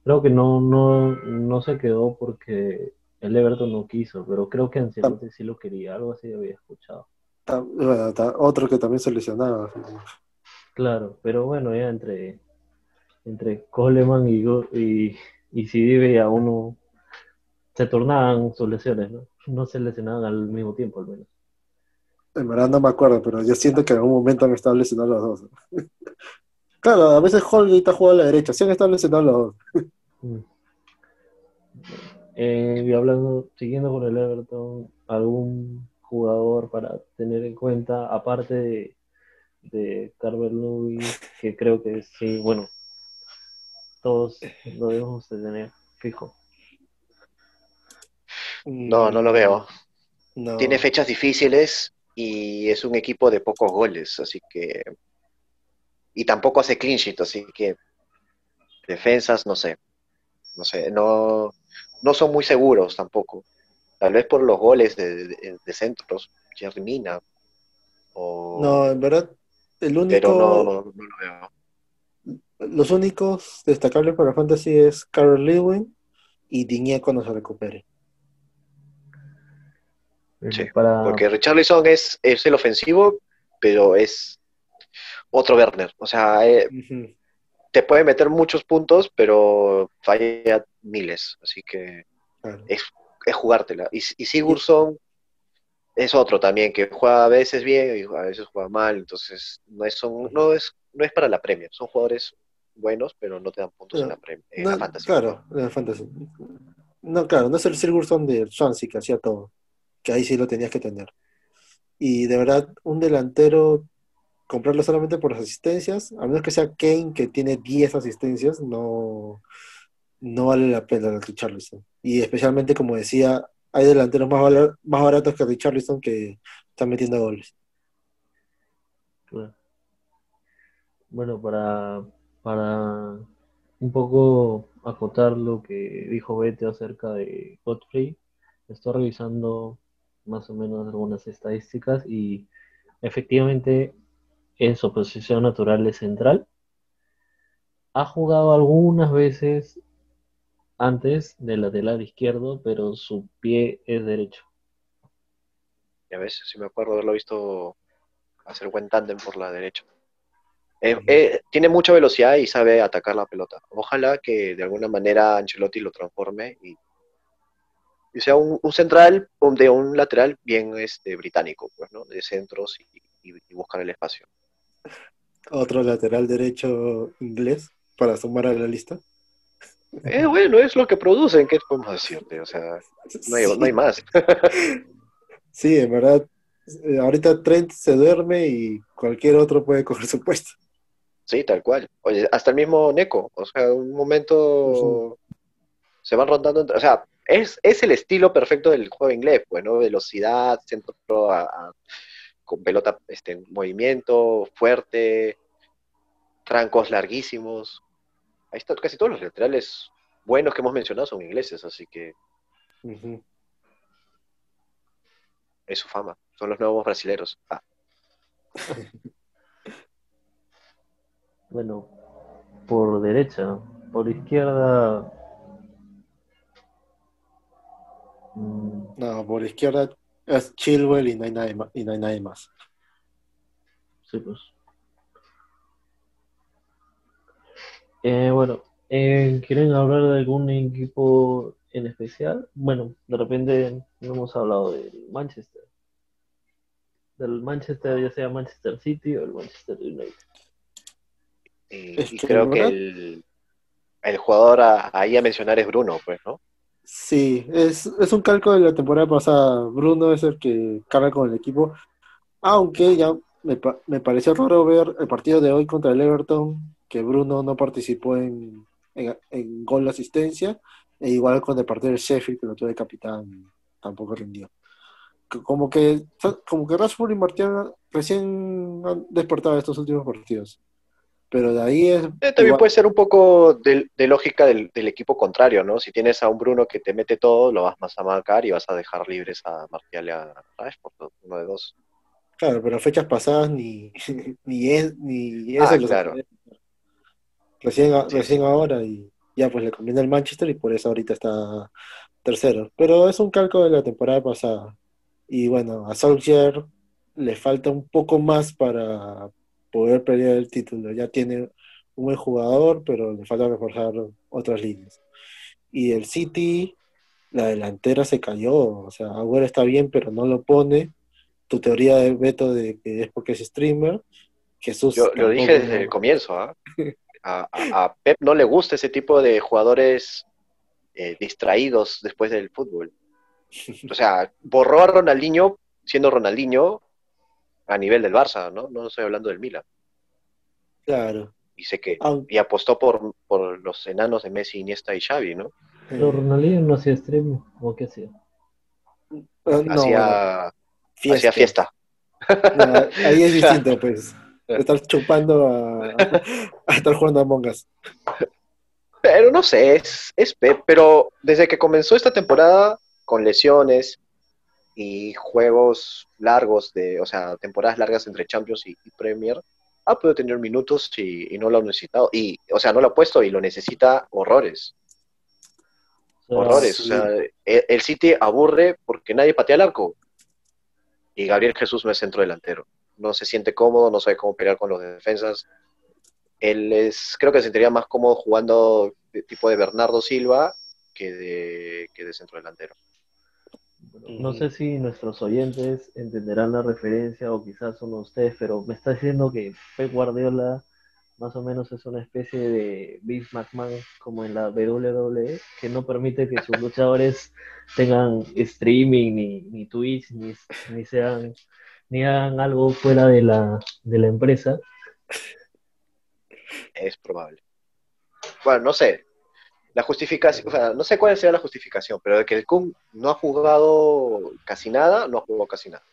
S1: creo que no, no, no se quedó porque el Everton no quiso, pero creo que Ancelotti sí lo quería, algo así había escuchado.
S2: Otro que también se lesionaba.
S1: Claro, pero bueno, ya entre, entre Coleman y, y, y Sidibe a uno se tornaban sus lesiones, ¿no? No se lesionaban al mismo tiempo, al menos.
S2: En verdad no me acuerdo, pero yo siento que en algún momento han estado lesionados los dos. [LAUGHS] claro, a veces Holgate ha jugado a la derecha, sí han estado lesionados los dos.
S1: Mm. Eh, y hablando, siguiendo con el Everton, algún jugador para tener en cuenta, aparte de, de Carver Lewis, que creo que sí, bueno, todos lo debemos de tener fijo.
S3: No, no lo veo.
S2: No.
S3: Tiene fechas difíciles y es un equipo de pocos goles, así que. Y tampoco hace clean sheet, así que. Defensas, no sé. No sé, no, no son muy seguros tampoco. Tal vez por los goles de, de- de centros, Jerry Mina. O,
S2: No, en verdad, el único,
S3: pero no, no lo veo.
S2: los únicos destacables para Fantasy es Carl Lewin y Diñé cuando se recupere.
S3: Sí,
S1: para,
S3: Porque Richarlison es, es el ofensivo, pero es otro Werner. O sea, eh, te puede meter muchos puntos, pero falla miles. Así que
S2: Claro.
S3: es, es jugártela. Y, y Sigurdsson es otro también, que juega a veces bien y a veces juega mal. Entonces, no es, son, no es, no es para la Premier. Son jugadores buenos, pero no te dan puntos en la, Premier, en
S2: No,
S3: la Fantasy.
S2: Claro, en la Fantasy. No, claro, no es el Sigurdsson de Swansea que hacía todo, que ahí sí lo tenías que tener. Y de verdad, un delantero, comprarlo solamente por las asistencias, a menos que sea Kane, que tiene 10 asistencias, no, no vale la pena Richarlison. Y especialmente, como decía, hay delanteros más, baratos que Richarlison que están metiendo goles.
S1: Bueno, para, para un poco acotar lo que dijo Bete acerca de Godfrey, estoy revisando más o menos algunas estadísticas y efectivamente en su posición natural es central. Ha jugado algunas veces antes de lateral izquierdo, pero su pie es derecho.
S3: Ya ves, si me acuerdo haberlo visto hacer buen tándem por la derecha. Eh, eh, tiene mucha velocidad y sabe atacar la pelota. Ojalá que de alguna manera Ancelotti lo transforme y, y sea un, un central de un lateral bien este, británico, pues, ¿no? De centros y, y- y buscar el espacio.
S2: Otro lateral derecho inglés, para sumar a la lista.
S3: Eh, bueno, es lo que producen, ¿qué podemos decirte? O sea, no hay, no hay más. [LAUGHS]
S2: Sí, en verdad, eh, ahorita Trent se duerme y cualquier otro puede coger su puesto.
S3: Sí, tal cual. Oye, hasta el mismo Neko, o sea, un momento se van rondando, entre- o sea, es, es el estilo perfecto del juego inglés, pues, ¿no? Velocidad, centro a- a- con pelota este, en movimiento, fuerte, trancos larguísimos. Ahí está, casi todos los laterales buenos que hemos mencionado son ingleses, así que es su fama. Son los nuevos brasileros. Ah, [LAUGHS]
S1: Bueno, por derecha, por izquierda.
S2: No, por izquierda es Chilwell y no hay nadie más. Y no hay nadie más.
S1: Sí, pues. Eh, bueno, eh, ¿quieren hablar de algún equipo en especial? Bueno, de repente no hemos hablado del Manchester. Del Manchester, ya sea Manchester City o el Manchester United.
S3: y,
S2: Es
S3: y creo que el, el jugador a- ahí a mencionar es Bruno, pues, ¿no?
S2: Sí, es, es un calco de la temporada pasada. Bruno es el que carga con el equipo. Aunque ya me, me pareció raro ver el partido de hoy contra el Everton, que Bruno no participó en, en, gol de asistencia. E igual con el partido del Sheffield, que lo tuve capitán, tampoco rindió. Como que, como que Rashford y Martial recién han despertado estos últimos partidos. Pero de ahí es.
S3: Eh, también puede ser un poco de, de lógica del, del equipo contrario, ¿no? Si tienes a un Bruno que te mete todo, lo vas más a marcar y vas a dejar libres a Martial y a Rashford, ¿no? uno de dos.
S2: Claro, pero fechas pasadas ni, [LAUGHS] ni, es, ni eso
S3: Ah, claro.
S2: Recién,
S3: Sí,
S2: recién ahora y ya pues le conviene al Manchester y por eso ahorita está tercero. Pero es un calco de la temporada pasada. Y bueno, a Solskjaer le falta un poco más para poder pelear el título. Ya tiene un buen jugador, pero le falta reforzar otras líneas. Y el City, la delantera se cayó. O sea, Agüero está bien, pero no lo pone. Tu teoría de Beto de que es porque es streamer. Jesús
S3: Yo lo dije desde el comienzo, ¿ah? A, a- a Pep no le gusta ese tipo de jugadores eh, distraídos después del fútbol. O sea, borró a Ronaldinho siendo Ronaldinho a nivel del Barça, ¿no? No estoy hablando del Milan.
S2: Claro.
S3: Y sé que
S2: Aunque-
S3: y apostó por, por los enanos de Messi, Iniesta y Xavi, ¿no?
S1: Pero Ronaldinho no hacía stream, ¿o qué hacía?
S2: eh, no, bueno,
S3: hacía,
S2: fiesta.
S3: hacía fiesta.
S2: No, ahí es [LAUGHS] distinto, pues. Estar chupando a, [LAUGHS] a estar jugando a Mongas.
S3: Pero no sé, es, es Pep, pero desde que comenzó esta temporada con lesiones y juegos largos, de, o sea, temporadas largas entre Champions y, y Premier, ha podido tener minutos y, y no lo ha necesitado. Y, o sea, no lo ha puesto y lo necesita horrores.
S1: Sea,
S3: Horrores.
S2: sí.
S3: O sea, el, el City aburre porque nadie patea el arco. Y Gabriel Jesús no es centro delantero. No se siente cómodo, no sabe cómo pelear con los defensas. Él es, creo que se sentiría más cómodo jugando de tipo de Bernardo Silva que de, que de centro delantero.
S1: No sé si nuestros oyentes entenderán la referencia o quizás son ustedes, pero me está diciendo que Pep Guardiola más o menos es una especie de Vince McMahon como en la WWE, que no permite que sus luchadores tengan streaming, ni, ni Twitch, ni, ni sean, ni hagan algo fuera de la, de la empresa.
S3: Es probable. Bueno, no sé. La justificación, o sea, no sé cuál será la justificación, pero de que el Kun no ha jugado casi nada, no ha jugado casi nada.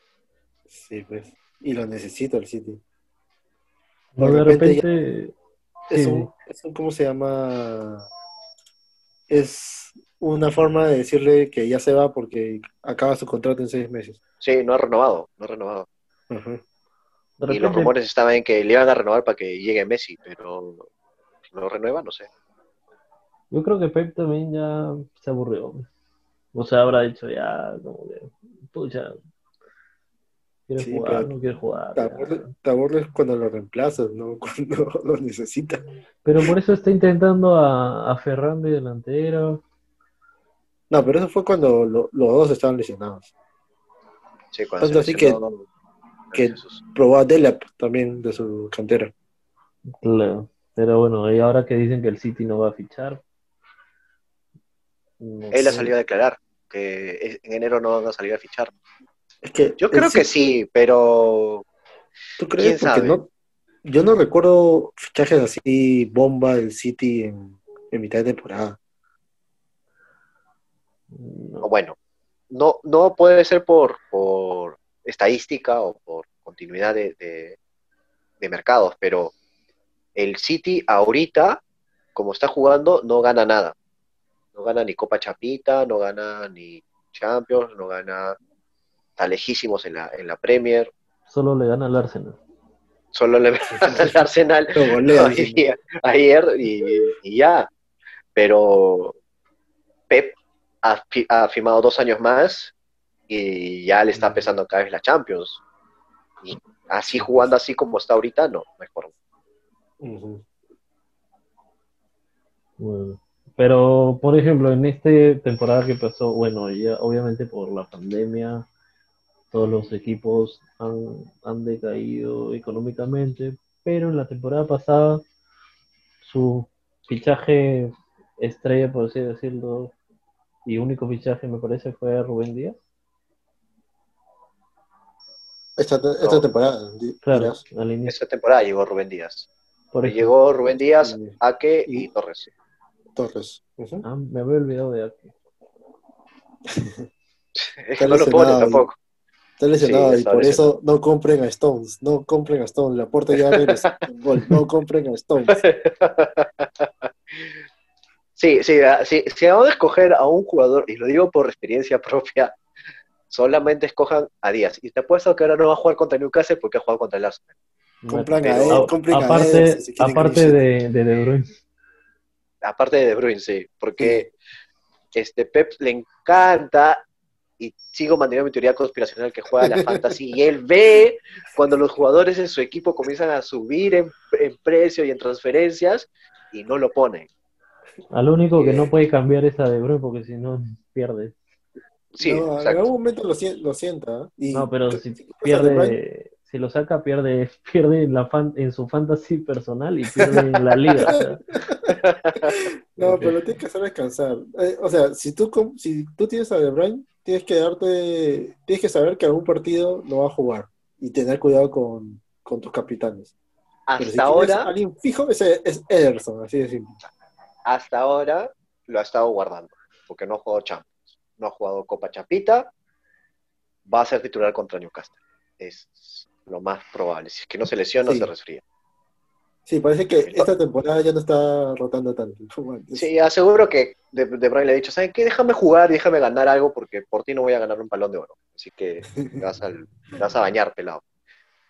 S2: Sí, pues. Y lo necesita el City.
S1: No,
S2: De
S1: de
S2: repente ya-
S1: repente,
S2: Es
S1: Sí.
S2: un, es un, ¿cómo se llama? Es una forma de decirle que ya se va porque acaba su contrato en seis meses.
S3: Sí, no ha renovado, no ha renovado.
S1: De
S3: Y los
S1: repente
S3: rumores estaban en que le iban a renovar para que llegue Messi, pero no renueva, no sé.
S1: Yo creo que Pep también ya se aburrió. O sea, habrá dicho ya, como que, pucha, quiere
S2: Sí,
S1: jugar, no quiere jugar.
S2: Te aburres, te aburres cuando lo reemplazas, ¿no? [LAUGHS] Cuando lo necesitas.
S1: Pero por eso está intentando a, a Ferran de delantero.
S2: No, pero eso fue cuando lo- los dos estaban lesionados.
S3: Sí, cuando
S2: Tanto
S3: se
S2: así que- que-. Probó a Delap también de su cantera.
S1: Claro. Pero bueno, y ahora que dicen que el City no va a fichar. No
S3: Él ha
S1: sé.
S3: salido a declarar que en enero no van a salir a fichar.
S2: Es que
S3: Yo creo que sí, pero
S2: ¿Tú
S3: ¿Quién
S2: crees? Porque
S3: sabe?
S2: no, yo no recuerdo fichajes así bomba del City en, en mitad de temporada.
S1: No.
S3: bueno, no, no puede ser por, por estadística o por continuidad de, de- de mercados, pero el City ahorita, como está jugando, no gana nada. No gana ni Copa Chapita, no gana ni Champions, no gana, está lejísimos en la, en la Premier,
S1: Solo le gana al Arsenal.
S3: solo le [LAUGHS] al Arsenal [LAUGHS] ayer, y, y ya. Pero Pep ha, ha firmado dos años más y ya le está pesando cada vez la Champions. Y así jugando así como está ahorita, no, mejor.
S1: Bueno, pero por ejemplo, en esta temporada que pasó, bueno, ya obviamente por la pandemia, todos los equipos han, han decaído económicamente, pero en la temporada pasada su fichaje estrella, por así decirlo, y único fichaje me parece fue Rubén Díaz.
S2: Esta, esta
S3: No.
S2: temporada,
S1: Claro,
S2: dirás.
S1: al inicio.
S3: Esta temporada llegó Rubén Díaz.
S1: Por.
S3: Llegó Rubén Díaz. Ake
S2: Y-
S3: y Torres.
S1: Ah, me había olvidado de aquí.
S3: Es que no lo pone tampoco.
S2: Está lesionado
S3: Sí,
S2: y
S3: está
S2: por
S3: lesionado.
S2: eso no compren a Stones. No compren a Stones. La puerta ya. [LAUGHS] No compren a Stones. [LAUGHS]
S3: Sí, sí, ah, sí, si vamos a escoger a un jugador, y lo digo por experiencia [LAUGHS] propia, solamente escojan a Díaz. Y te apuesto que ahora no va a jugar contra Newcastle porque ha jugado contra el Arsenal.
S2: Compran a él,
S1: A-
S2: compren a
S1: aparte,
S2: si quieren
S1: aparte de, de De Bruyne.
S3: Aparte de De Bruyne, sí, porque este Pep le encanta y sigo manteniendo mi teoría conspiracional que juega a la [LAUGHS] fantasy y él ve cuando los jugadores en su equipo comienzan a subir en, en precio y en transferencias y no lo ponen.
S1: Al único que
S3: Eh.
S1: no puede cambiar es a De Bruyne porque si no pierde.
S3: Sí,
S2: No, en algún momento lo, sien- lo sienta. ¿eh? Y
S1: No, pero si pierde, si lo saca, pierde, [LAUGHS] pierde en, la fan, en su fantasy personal y pierde en la liga. o sea. [LAUGHS]
S2: No,
S1: Ok.
S2: pero lo tienes que hacer descansar. Eh, o sea, si tú, si tú tienes a De Bruyne, tienes que darte, tienes que saber que algún partido no va a jugar y tener cuidado con, con tus capitanes. Pero si
S3: Hasta ahora,
S2: alguien fijo, ese es Ederson, así de simple.
S3: hasta ahora lo ha estado guardando, porque no ha jugado Champions, no ha jugado Copa Chapita, va a ser titular contra Newcastle. Es lo más probable. Si es que no se lesiona,
S2: Sí.
S3: se resfría.
S2: Sí, parece que esta temporada ya no está rotando tanto. [LAUGHS]
S3: Sí, aseguro que De, de Bruyne le ha dicho, ¿saben qué? Déjame jugar, déjame ganar algo, porque por ti no voy a ganar un palón de oro. Así que vas, al- te vas a bañar, pelado.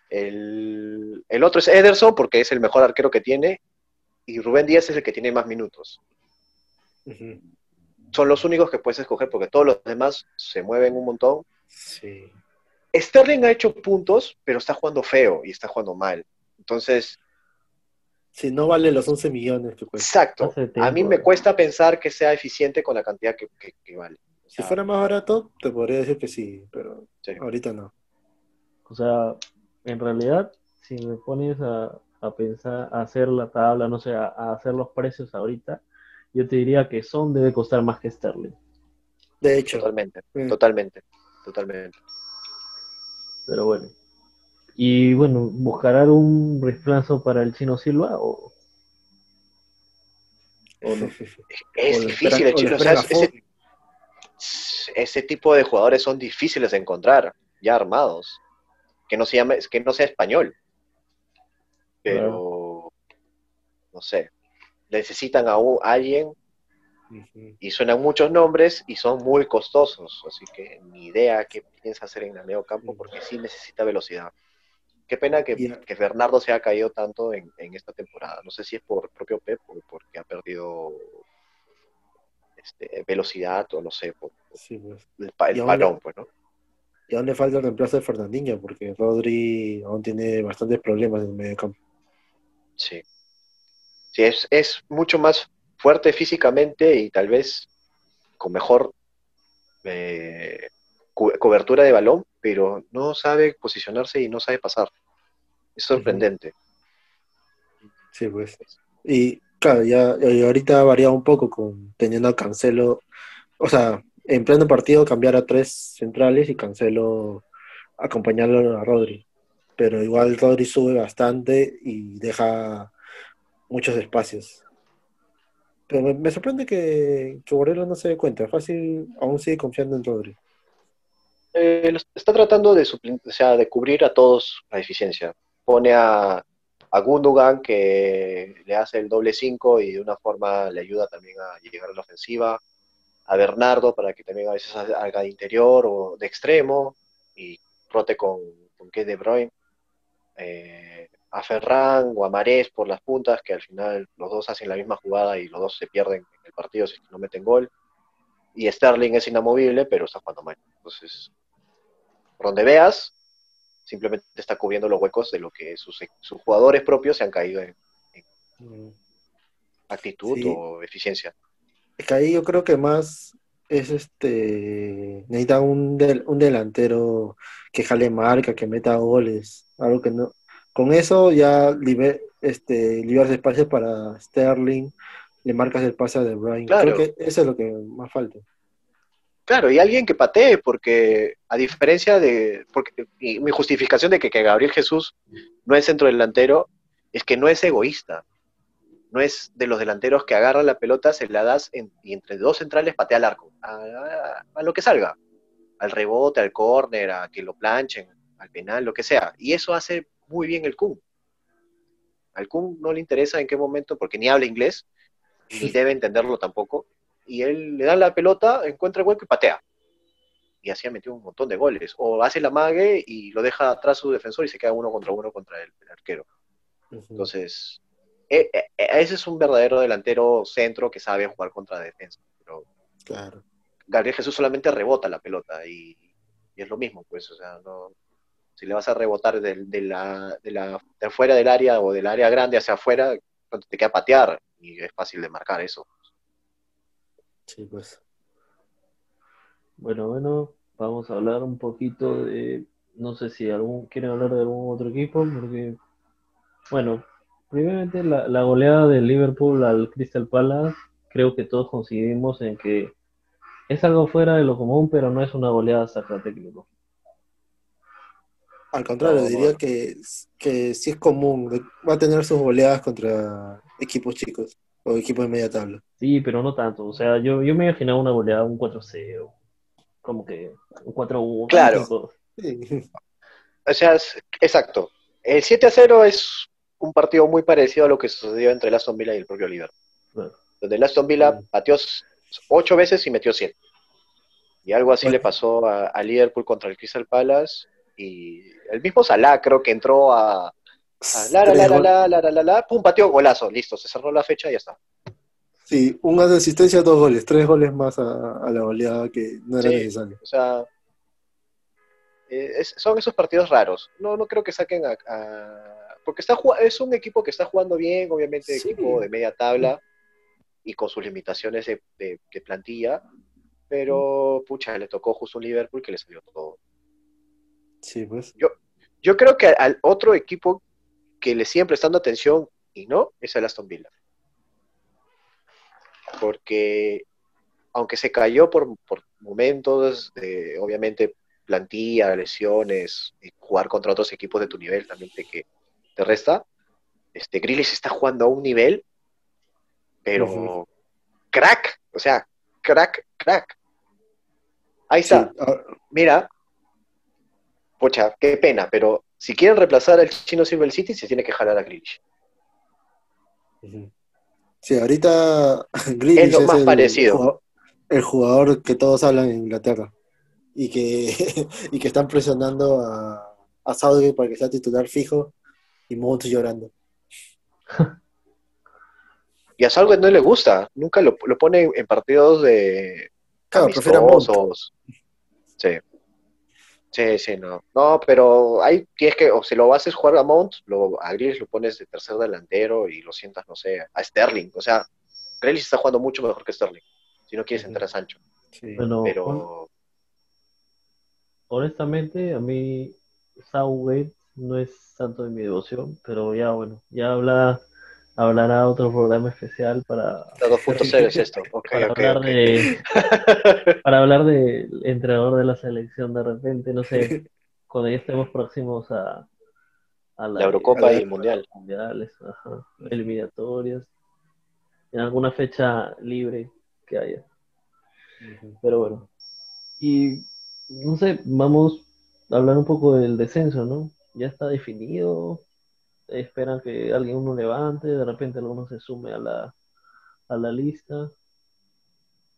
S3: El, el otro es Ederson, porque es el mejor arquero que tiene, y Rubén Díaz es el que tiene más minutos. Son los únicos que puedes escoger, porque todos los demás se mueven un montón.
S2: Sí.
S3: Sterling ha hecho puntos, pero está jugando feo y está jugando mal. Entonces,
S2: Sí, no vale los 11 millones que cuesta.
S3: exacto. A mí me
S1: eh.
S3: cuesta pensar que sea eficiente con la cantidad que, que- que vale. O
S2: Si fuera más barato, te podría decir que sí, pero
S3: Sí.
S2: ahorita no.
S1: O sea, en realidad, si me pones a, a pensar, a hacer la tabla, no sé, a, a hacer los precios ahorita, yo te diría que Son debe costar más que Sterling.
S2: De hecho,
S3: Totalmente,
S2: Mm.
S3: totalmente, totalmente.
S1: Pero bueno. Y bueno, ¿buscarán un reemplazo para el Chino Silva o, o no? [LAUGHS]
S3: Es
S2: o
S3: difícil,
S2: esperan-
S3: el chino, o sea, ese, ese tipo de jugadores son difíciles de encontrar, ya armados. Que no se llame, que no sea español. Pero no sé. Necesitan a, un- a alguien Y suenan muchos nombres y son muy costosos. Así que ni idea qué piensa hacer en el medio campo porque sí necesita velocidad. Qué pena que, que Bernardo se haya caído tanto en, en esta temporada. No sé si es por propio Pep o porque ha perdido este, velocidad o no sé, por
S2: Sí, pues.
S3: el, el balón, pues, ¿no?
S2: Y aún le falta el reemplazo de Fernandinho, porque Rodri aún tiene bastantes problemas en el medio campo.
S3: Sí. Sí, es, es mucho más fuerte físicamente y tal vez con mejor eh, cu- cobertura de balón, pero no sabe posicionarse y no sabe pasar. Es sorprendente.
S2: Sí, pues. Y claro, ya y ahorita ha variado un poco con teniendo a Cancelo, o sea, en pleno partido cambiar a tres centrales y Cancelo acompañarlo a Rodri. Pero igual Rodri sube bastante y deja muchos espacios. Pero me, sorprende que, que no se dé cuenta. Fácil, aún sigue confiando en Rodri.
S3: Eh, está tratando de, o sea, de cubrir a todos la deficiencia. Pone a, a Gundogan que le hace el doble 5 y de una forma le ayuda también a llegar a la ofensiva. A Bernardo para que también a veces haga de interior o de extremo y rote con, con Kevin De Bruyne. Eh, a Ferran o a Marés por las puntas, que al final los dos hacen la misma jugada y los dos se pierden en el partido si no meten gol. Y Sterling es inamovible, pero está jugando mal. Entonces, por donde veas, simplemente está cubriendo los huecos de lo que sus, sus jugadores propios se han caído en
S2: Mm.
S3: actitud
S2: Sí.
S3: o eficiencia.
S2: Es que ahí yo creo que más es este. Necesita un, del- un delantero que jale marca, que meta goles. Algo que no. Con eso ya libe- este, liberas espacio para Sterling, le marcas el pase a De Bruyne.
S3: Claro.
S2: Creo que eso es lo que más falta.
S3: Claro, y alguien que patee, porque a diferencia de. Porque, y mi justificación de que, que Gabriel Jesús no es centro delantero es que no es egoísta. No es de los delanteros que agarran la pelota, se la das en- y entre dos centrales patea al arco. A, a- a lo que salga. Al rebote, al córner, a que lo planchen, al penal, lo que sea. Y eso hace muy bien el Kun. Al Kun no le interesa en qué momento, porque ni habla inglés, ni debe entenderlo tampoco. Y él le da la pelota, encuentra el hueco y patea. Y así ha metido un montón de goles. O hace la mague y lo deja atrás su defensor y se queda uno contra uno contra el, el arquero. Entonces, eh, eh, eh, ese es un verdadero delantero centro que sabe jugar contra defensa. Pero
S2: Claro.
S3: Gabriel Jesús solamente rebota la pelota y, y es lo mismo, pues, o sea, no, si le vas a rebotar de, de la, de, la, de afuera del área o del área grande hacia afuera, te queda patear y es fácil de marcar eso.
S2: Sí, pues.
S1: Bueno, bueno, vamos a hablar un poquito de, no sé si algún quieren hablar de algún otro equipo, porque, bueno, primeramente la, goleada del Liverpool al Crystal Palace, creo que todos coincidimos en que es algo fuera de lo común, pero no es una goleada saca técnico.
S2: Al contrario,
S3: No,
S2: diría que, que sí es común. Va a tener sus goleadas contra equipos chicos o equipos de media tabla.
S1: Sí, pero no tanto, o sea, yo, yo me imaginaba una goleada, un 4-0, como que un 4-1.
S3: Claro.
S2: Sí. [LAUGHS]
S3: O sea, es- exacto. El 7 a 0 es un partido muy parecido a lo que sucedió entre el Aston Villa y el propio Liverpool.
S1: Claro.
S3: Donde el Aston Villa
S2: Mm.
S3: pateó 8 veces y metió 7. Y algo así
S2: Bueno.
S3: le pasó a, a Liverpool contra el Crystal Palace. Y el mismo Salah creo que entró a, a la, la, la, la,
S2: gol-
S3: la, la, la, la, la, pum, pateó, golazo, listo, se cerró la fecha y ya está.
S2: Sí, una de asistencia, dos goles, tres goles más a, a la goleada que no era
S3: Sí.
S2: necesario.
S3: O sea, eh, es- son esos partidos raros. No, no creo que saquen a... a- porque está, es un equipo que está jugando bien, obviamente,
S2: Sí.
S3: equipo de media tabla y con sus limitaciones de, de- de plantilla, pero pucha, le tocó justo un Liverpool que le salió todo.
S2: Sí, pues.
S3: Yo creo que al otro equipo que le siguen prestando atención y no es el Aston Villa. Porque aunque se cayó por, por momentos, de, obviamente plantilla, lesiones, y jugar contra otros equipos de tu nivel también te, que te resta, este Grealish está jugando a un nivel, pero crack, o sea, crack, crack. Ahí está,
S2: ah,
S3: mira, pocha, qué pena, pero si quieren reemplazar al chino Silver City, se tiene que jalar a Grealish.
S2: Sí, ahorita [LAUGHS] Grealish
S3: Es lo más
S2: el
S3: parecido.
S2: jugador, el jugador que todos hablan en Inglaterra y que, [LAUGHS] y que están presionando a, a Southgate para que sea titular fijo y Mount llorando. [LAUGHS]
S3: Y a Salve no le gusta, nunca lo, lo pone en, partidos de
S2: Claro, prefiere a Mount.
S3: amistosos. Sí. Sí, sí, no. No, pero ahí tienes que, o si lo haces jugar a Mount, lo, a Grealish lo pones de tercer delantero y lo sientas, no sé, a Sterling. O sea, Grealish está jugando mucho mejor que Sterling, si no quieres entrar a Sancho.
S2: Sí.
S1: Bueno,
S3: Pero,
S1: honestamente, a mí Southgate no es tanto de mi devoción, pero ya bueno, ya habla, hablará otro programa especial para...
S3: La 2.0 es esto,
S1: para hablar de [LAUGHS] para hablar del entrenador de la selección de repente, no sé, cuando ya estemos próximos a, a
S3: La Eurocopa
S2: a
S3: y
S2: la-
S3: el Mundial.
S1: mundiales, ajá, eliminatorias, en alguna fecha libre que haya. Pero bueno. Y no sé, vamos a hablar un poco del descenso, ¿no? Ya está definido. Esperan que alguien uno levante, de repente alguno se sume a la, a la lista.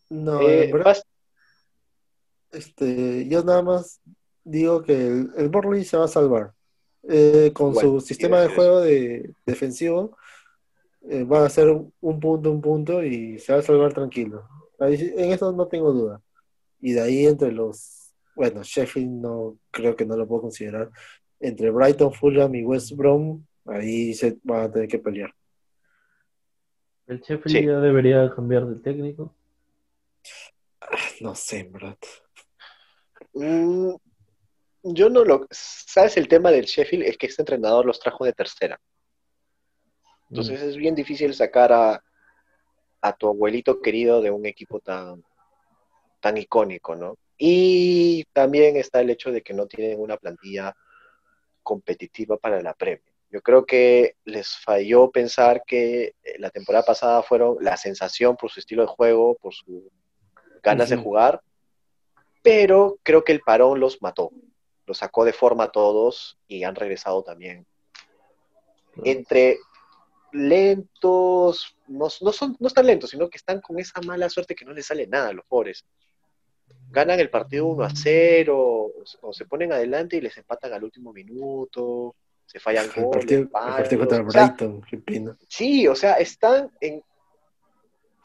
S2: No,
S3: Eh,
S2: verdad, este, yo nada más digo que el, el Burnley se va a salvar. Eh, con
S3: Bueno,
S2: su sistema de juego de defensivo, eh, va a hacer un punto, un punto y se va a salvar tranquilo. Ahí en eso no tengo duda. Y de ahí entre los, bueno, Sheffield no creo que no lo puedo considerar. Entre Brighton, Fulham y West Brom, ahí se van a tener que pelear.
S1: El Sheffield
S3: Sí.
S1: ya debería cambiar de técnico.
S2: No sé, en verdad.
S3: Mm, yo no lo... ¿Sabes el tema del Sheffield? Es que este entrenador los trajo de tercera. Entonces es bien difícil sacar a, a tu abuelito querido de un equipo tan, tan icónico, ¿no? Y también está el hecho de que no tienen una plantilla competitiva para la Premier. Yo creo que les falló pensar que eh, la temporada pasada fueron la sensación por su estilo de juego, por sus ganas de jugar, pero creo que el parón los mató, los sacó de forma a todos y han regresado también. Entre lentos, no, no son, no están lentos, sino que están con esa mala suerte que no les sale nada a los pobres. Ganan el partido 1 a 0, o, o se ponen adelante y les empatan al último minuto, fallan
S2: El
S3: goles,
S2: partido, el partido contra el.
S3: O sea,
S2: Brighton, pena.
S3: Sí, o sea, están en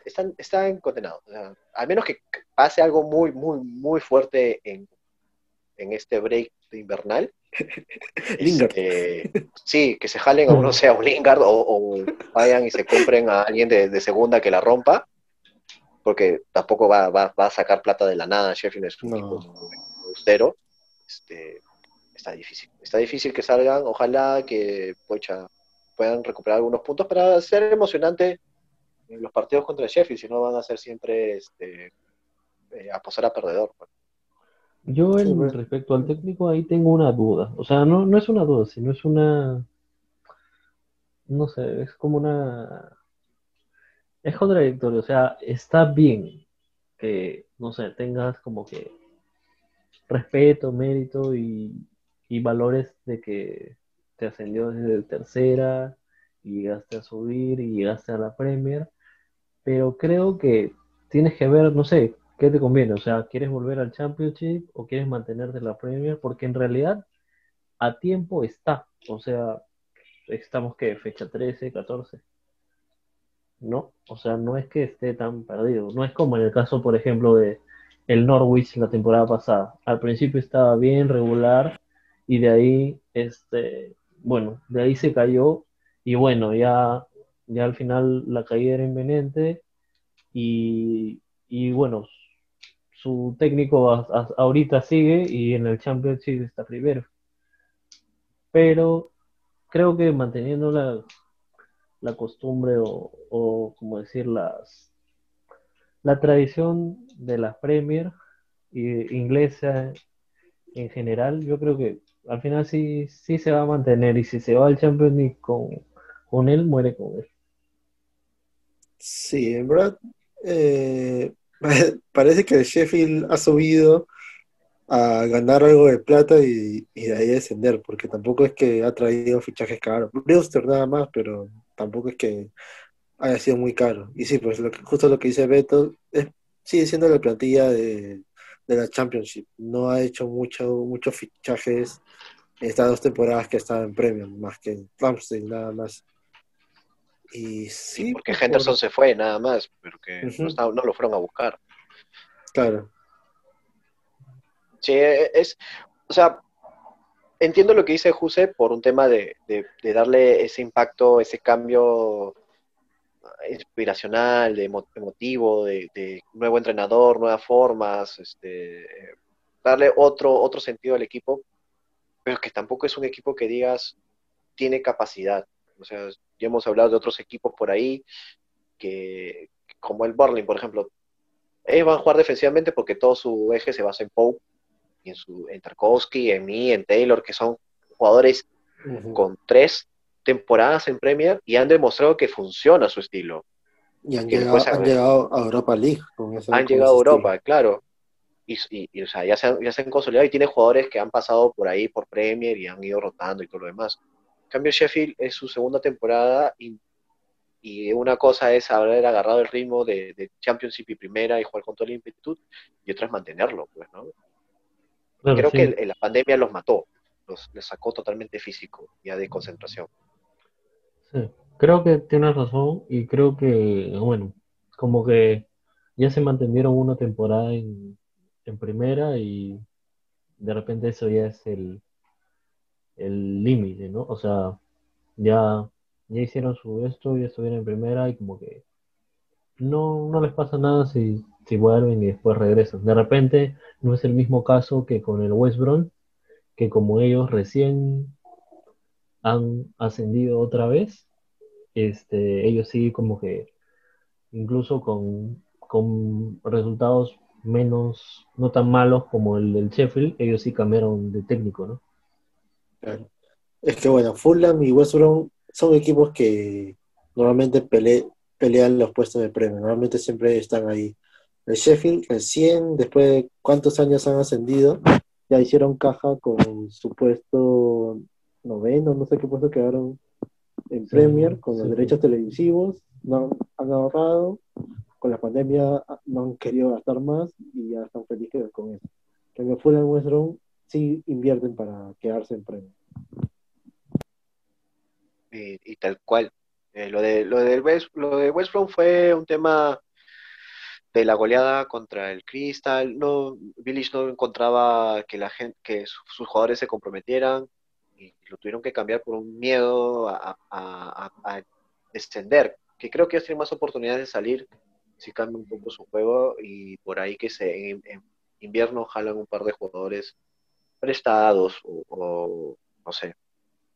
S3: están, están condenados. O sea, a menos que pase algo muy, muy, muy fuerte en, en este break invernal. [LAUGHS]
S2: Lingard.
S3: este, sí, que se jalen a uno sea un Lingard o, o vayan y se compren a alguien de, de segunda que la rompa, porque tampoco va, va, va a sacar plata de la nada. Sheffield es un
S2: No.
S3: muy austero. Este, está difícil. Está difícil que salgan. Ojalá que pocha, puedan recuperar algunos puntos para ser emocionante en los partidos contra el Sheffield, si no van a ser siempre este, eh, apostar a perdedor. pues.
S1: Yo
S2: Sí,
S1: en respecto al técnico ahí tengo una duda. O sea, no, no es una duda, sino es una, no sé, es como una, es contradictorio. O sea, está bien que, no sé, tengas como que respeto, mérito y, y valores de que te ascendió desde tercera y llegaste a subir y llegaste a la Premier, pero creo que tienes que ver, no sé, qué te conviene, o sea, ¿quieres volver al Championship o quieres mantenerte en la Premier? Porque en realidad a tiempo está, o sea, estamos que fecha 13, 14. No, o sea, no es que esté tan perdido, no es como en el caso, por ejemplo, de el Norwich la temporada pasada. Al principio estaba bien regular y de ahí, este, bueno, de ahí se cayó y bueno, ya, ya al final la caída era inminente y, y bueno, su técnico a- ahorita sigue y en el Championship está primero. Pero creo que manteniendo la, la costumbre o, o, como decir, las, la tradición de la Premier y inglesa en general, yo creo que al final sí, sí se va a mantener y si se va al Champions League con, con él, muere con él.
S2: Sí, en verdad, eh, [LAUGHS] parece que el Sheffield ha subido a ganar algo de plata y, y de ahí descender, porque tampoco es que ha traído fichajes caros. Brewster nada más, pero tampoco es que haya sido muy caro. Y sí, pues lo que- justo lo que dice Beto, es, sigue siendo la plantilla de, de la Championship. No ha hecho mucho, muchos fichajes en estas dos temporadas que ha estado en Premium, más que Ramsdale nada más. Y sí,
S3: porque Henderson
S2: por-
S3: se fue nada más, porque
S2: Ujú.
S3: no, estaba- no lo fueron a buscar.
S2: claro.
S3: Sí, es, o sea, entiendo lo que dice Juse por un tema de, de- de darle ese impacto, ese cambio inspiracional, de emo- emotivo, de, de nuevo entrenador, nuevas formas, este, darle otro, otro sentido al equipo, pero que tampoco es un equipo que digas tiene capacidad. O sea, ya hemos hablado de otros equipos por ahí, que como el Burnley, por ejemplo, ellos van a jugar defensivamente porque todo su eje se basa en Pope, en, su, en Tarkovsky, en mí, en Taylor, que son jugadores con tres temporadas en Premier y han demostrado que funciona su estilo.
S2: Y han, llegado, a Europa League.
S3: han llegado a Europa, claro. Y, o sea, ya, se han, ya se han consolidado y tiene jugadores que han pasado por ahí, por Premier y han ido rotando y todo lo demás. En cambio, Sheffield es su segunda temporada y, y una cosa es haber agarrado el ritmo de, de, Championship y primera y jugar con toda la impetud y otra es mantenerlo, pues, ¿no? Creo que la pandemia los mató, los, les sacó totalmente físico, ya de concentración.
S1: Sí, creo que tienes razón y creo que, bueno, como que ya se mantuvieron una temporada en, en primera y de repente eso ya es el el límite, ¿no? O sea, ya, ya hicieron su esto, ya estuvieron en primera y como que no, no les pasa nada si, si vuelven y después regresan. De repente no es el mismo caso que con el West Brom, que como ellos recién han ascendido otra vez, este, ellos sí como que incluso con, con resultados menos, no tan malos como el del Sheffield, ellos sí cambiaron de técnico, ¿no?
S2: Es que bueno, Fulham y West Brom son equipos que normalmente pelean los puestos de premio, normalmente siempre están ahí. El Sheffield recién, después de cuántos años han ascendido, ya hicieron caja con su puesto noveno, no sé qué puesto quedaron en Premier, con los derechos televisivos, no han ahorrado, con la pandemia no han querido gastar más y ya están felices con eso. Que Fulham y West Brom sí invierten para quedarse en premio.
S3: Y, tal cual. Eh, lo, de, lo, de West, lo de West Brom fue un tema de la goleada contra el Crystal. No, Village no encontraba que la gente, que sus jugadores se comprometieran y lo tuvieron que cambiar por un miedo a, descender. Que creo que ellos tienen más oportunidades de salir si cambian un poco su juego y por ahí que se en, invierno jalan un par de jugadores prestados o, no sé,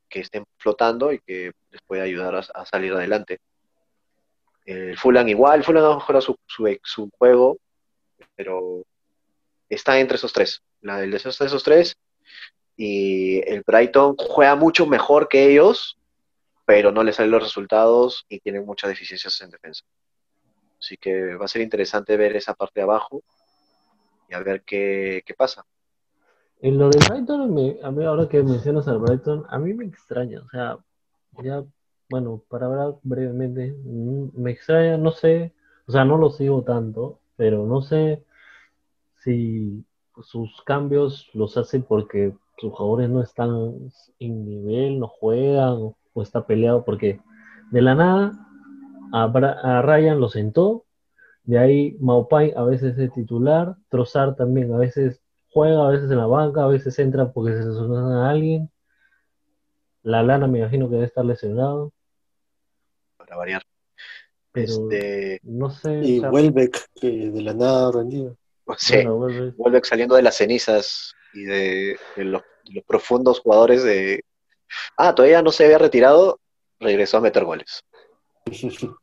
S3: que estén flotando y que les pueda ayudar a, salir adelante. El Fulham igual, Fulham ha mejorado su, su, juego, pero está entre esos tres. La del de esos, esos tres y el Brighton juega mucho mejor que ellos, pero no le salen los resultados y tienen muchas deficiencias en defensa. Así que va a ser interesante ver esa parte de abajo y a ver qué, qué pasa.
S1: En lo del Brighton, a mí ahora que mencionas al Brighton, a mí me extraña, o sea, ya, bueno, para hablar brevemente, mm, me extraña, no sé, o sea, no lo sigo tanto, pero no sé si sus cambios los hacen porque sus jugadores no están en nivel, no juegan o está peleado, porque de la nada a, a Ryan lo sentó, de ahí Maupay a veces es titular, Trozar también a veces juega a veces en la banca, a veces entra porque se lesionan a alguien. La lana me imagino que debe estar lesionado.
S3: Para variar.
S1: este... no sé.
S2: Y Welbeck, que de la nada rendido.
S3: Sí, Welbeck. saliendo de las cenizas y de, los, profundos jugadores de... Ah, todavía no se había retirado, regresó a meter goles. [LAUGHS]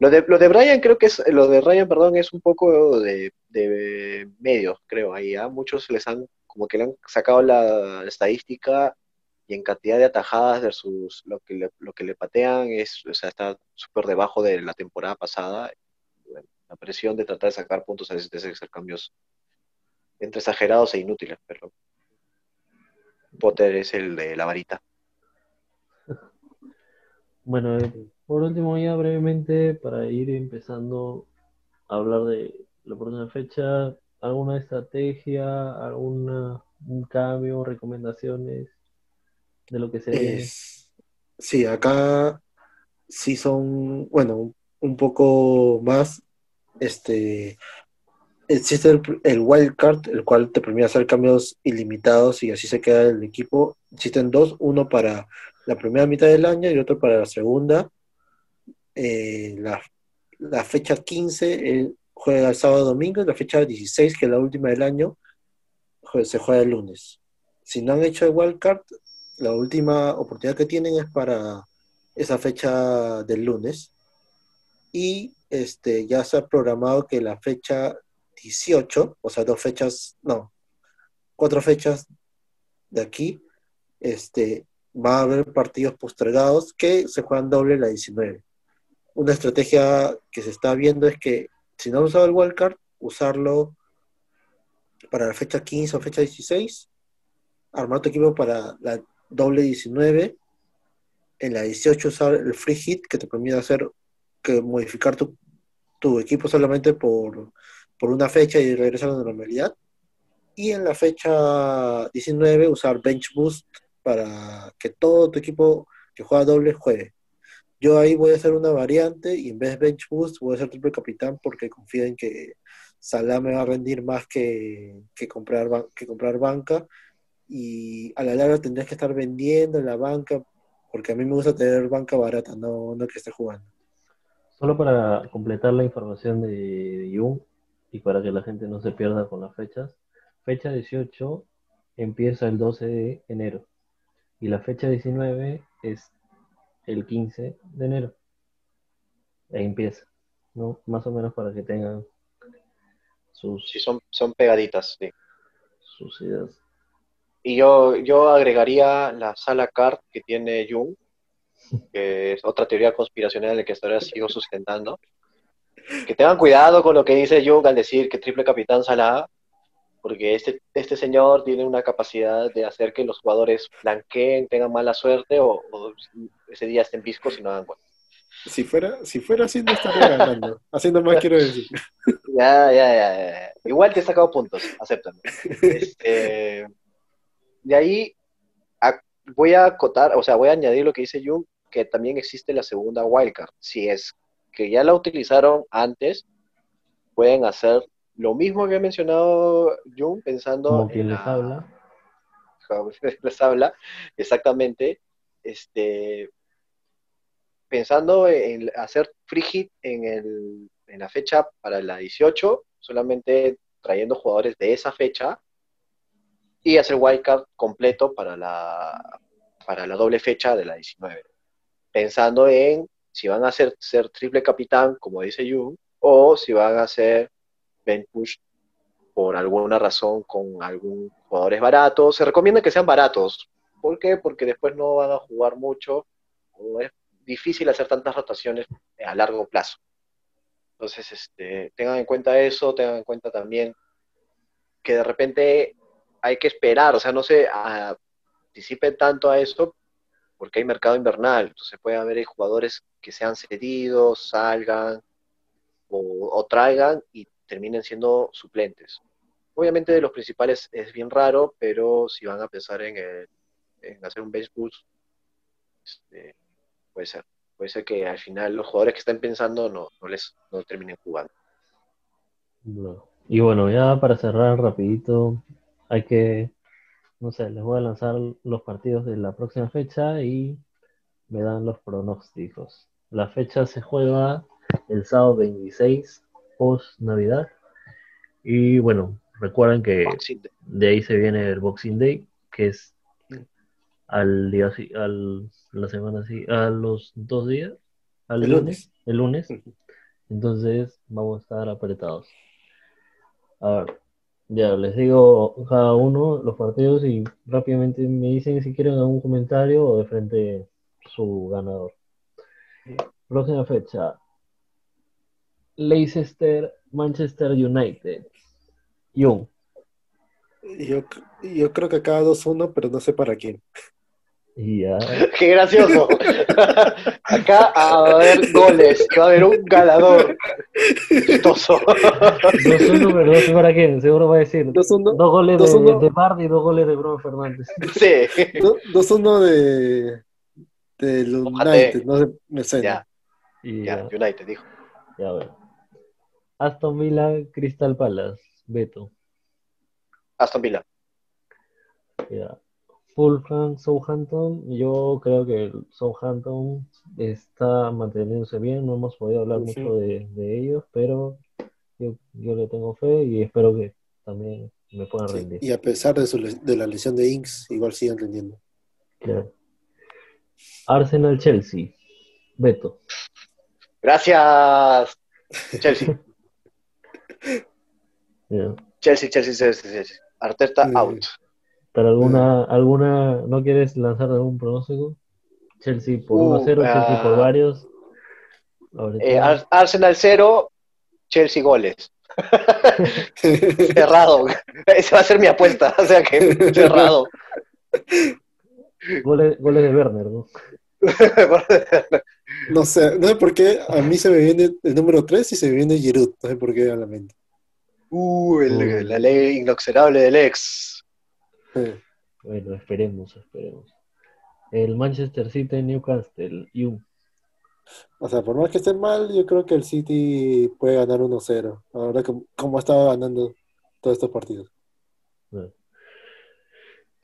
S3: Lo de, lo de Brian creo que es, lo de Ryan, perdón, es un poco de, de medios, creo, ahí a ¿ah? muchos les han, como que le han sacado la estadística y en cantidad de atajadas versus lo que le, lo que le patean es, o sea, está súper debajo de la temporada pasada. la presión de tratar de sacar puntos a veces de hacer cambios entre exagerados e inútiles, pero Potter es el de la varita. [LAUGHS]
S1: Bueno, eh, por último, ya brevemente, para ir empezando a hablar de la próxima fecha, ¿alguna estrategia, algún un cambio, recomendaciones de lo que se ve?
S2: Sí, acá sí son, bueno, un poco más, este, existe el, el wild card, el cual te permite hacer cambios ilimitados y así se queda el equipo. Existen dos, uno para la primera mitad del año y otro para la segunda. Eh, la, fecha 15 juega el sábado domingo, la fecha 16, que es la última del año, se juega el lunes. Si no han hecho el wildcard, la última oportunidad que tienen es para esa fecha del lunes. Y este, ya se ha programado que la fecha 18, o sea, dos fechas, no, cuatro fechas de aquí, este, va a haber partidos postergados que se juegan doble la 19. Una estrategia que se está viendo es que si no has usado el wildcard, usarlo para la fecha 15 o fecha 16, armar tu equipo para la doble 19, en la 18 usar el free hit que te permite hacer que modificar tu equipo solamente por, por una fecha y regresar a la normalidad. Y en la fecha 19 usar bench boost para que todo tu equipo que juega doble juegue. Yo ahí voy a hacer una variante y en vez de bench boost voy a hacer triple capitán porque confío en que Salah me va a rendir más que, que, comprar, que comprar banca y a la larga tendrías que estar vendiendo en la banca porque a mí me gusta tener banca barata, no, no que esté jugando.
S1: Solo para completar la información de Jung y para que la gente no se pierda con las fechas, fecha 18 empieza el 12 de enero y la fecha 19 es el 15 de enero. Ahí empieza, ¿no? Más o menos para que tengan sus...
S3: Sí, son, son pegaditas, sí.
S1: Sus ideas.
S3: Y yo, yo agregaría la sala card que tiene Jung, que es otra teoría conspiracional de que hasta ahora sigo sustentando. Que tengan cuidado con lo que dice Jung al decir que triple capitán Salah porque este, este señor tiene una capacidad de hacer que los jugadores blanqueen, tengan mala suerte o, ese día estén viscos y no hagan gol.
S2: Si fuera, si fuera así, no estaría ganando. Haciendo más, quiero decir. [LAUGHS]
S3: Ya, ya, ya, Igual te he sacado puntos, acéptame. Este, de ahí voy a acotar, o sea, voy a añadir lo que dice Jung, que también existe la segunda wildcard. Si es que ya la utilizaron antes, pueden hacer lo mismo que ha mencionado Jung, pensando.
S1: Como quien les habla. [LAUGHS]
S3: les habla, exactamente. Este, pensando en hacer free hit en, el, en la fecha para la 18, solamente trayendo jugadores de esa fecha y hacer wildcard completo para la, para la doble fecha de la 19. Pensando en si van a ser, ser triple capitán, como dice Jung, o si van a ser bench push por alguna razón con algún jugadores baratos. Se recomienda que sean baratos. ¿Por qué? Porque después no van a jugar mucho. O es difícil hacer tantas rotaciones a largo plazo. Entonces, este, tengan en cuenta eso, tengan en cuenta también que de repente hay que esperar, o sea, no se anticipen tanto a eso porque hay mercado invernal, entonces puede haber jugadores que sean cedidos, salgan o, traigan y terminen siendo suplentes. Obviamente de los principales es bien raro, pero si van a pensar en, hacer un base boost, este, puede ser. Puede ser que al final los jugadores que están pensando no les no terminen jugando.
S1: Y bueno, ya para cerrar rapidito, hay que, no sé, les voy a lanzar los partidos de la próxima fecha y me dan los pronósticos. La fecha se juega el sábado 26 post Navidad. Y bueno, recuerden que de ahí se viene el Boxing Day, que es al día al la semana a los dos días, al
S2: el lunes,
S1: el lunes. Entonces vamos a estar apretados. A ver, ya les digo cada uno los partidos y rápidamente me dicen si quieren algún comentario o de frente su ganador. Próxima fecha, Leicester, Manchester United. Yo.
S2: Yo, yo creo que acá 2-1, pero no sé para quién.
S1: Ya. [LAUGHS]
S3: Qué gracioso. [LAUGHS] Acá a haber goles, va a haber un ganador. Chistoso.
S1: 2-1, pero no sé para quién. Seguro va a decir.
S2: 2-1.
S1: Dos goles de, de Bardi y dos goles de Bruno Fernández.
S3: Sí.
S2: 2-1 de, de United, no sé, me sé.
S3: Ya. ya. United, dijo.
S1: Ya, bueno. Aston Villa, Crystal Palace, Beto.
S3: Aston Villa.
S1: Yeah. Fulham, Southampton, yo creo que el Southampton está manteniéndose bien, no hemos podido hablar mucho de, ellos, pero yo, le tengo fe y espero que también me puedan rendir.
S2: Y a pesar de, su, de la lesión de Inks, igual siguen rendiendo.
S1: Claro. Arsenal Chelsea. Beto.
S3: Gracias, Chelsea. [LAUGHS] Chelsea, Chelsea, Chelsea, Chelsea. Arteta
S2: Mm.
S3: out.
S1: ¿Pero alguna, alguna, no quieres lanzar algún pronóstico? Chelsea por
S3: Uh,
S1: 1-0, Chelsea por
S3: ah.
S1: varios.
S3: Eh, Ar- Arsenal 0, Chelsea goles. [LAUGHS] Cerrado. Esa va a ser mi apuesta. O sea que cerrado.
S1: goles, goles de Werner, ¿no? [LAUGHS]
S2: No sé, no sé por qué a mí se me viene el número 3 y se me viene Giroud. No sé por qué a la mente.
S3: Uh, el- la ley inoxidable del ex.
S1: Bueno, esperemos, esperemos. El Manchester City Newcastle. You.
S2: O sea, por más que esté mal, yo creo que el City puede ganar 1-0. Ahora como, como estaba ganando todos estos partidos.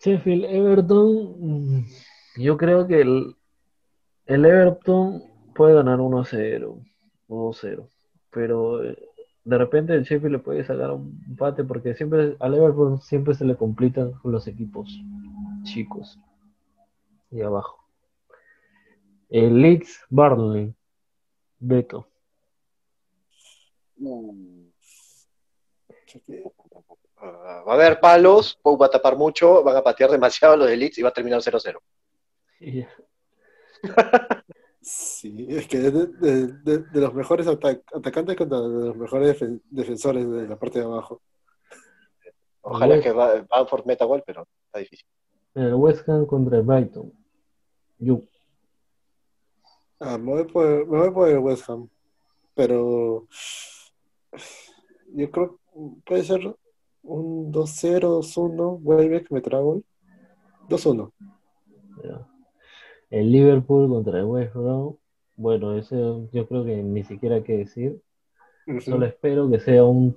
S1: Sheffield Everton. mm, Yo creo que el, el Everton puede ganar 1-0 o 2-0. Pero eh, de repente el Sheffield le puede sacar un empate porque siempre al Everton siempre se le complican con los equipos chicos. Y abajo. El Leeds Burnley. Beto.
S3: Va a haber palos, Pau va a tapar mucho, van a patear demasiado los de Leeds y va a terminar 0-0.
S1: Y- [LAUGHS]
S2: Sí, es que de, de- de- de los mejores ata- atacantes contra los mejores defen- defensores de la parte de abajo.
S3: Ojalá
S1: Bueno.
S3: que va- Bamford meta gol, pero está difícil.
S1: El West Ham contra el Brighton. You.
S2: Ah, me voy por, me voy por el West Ham. Pero yo creo que puede ser un 2-0, 2-1. Welbeck meterá gol. 2-1.
S1: Ya. El Liverpool contra el West Brom. Bueno, eso yo creo que ni siquiera hay que decir. Solo espero que sea un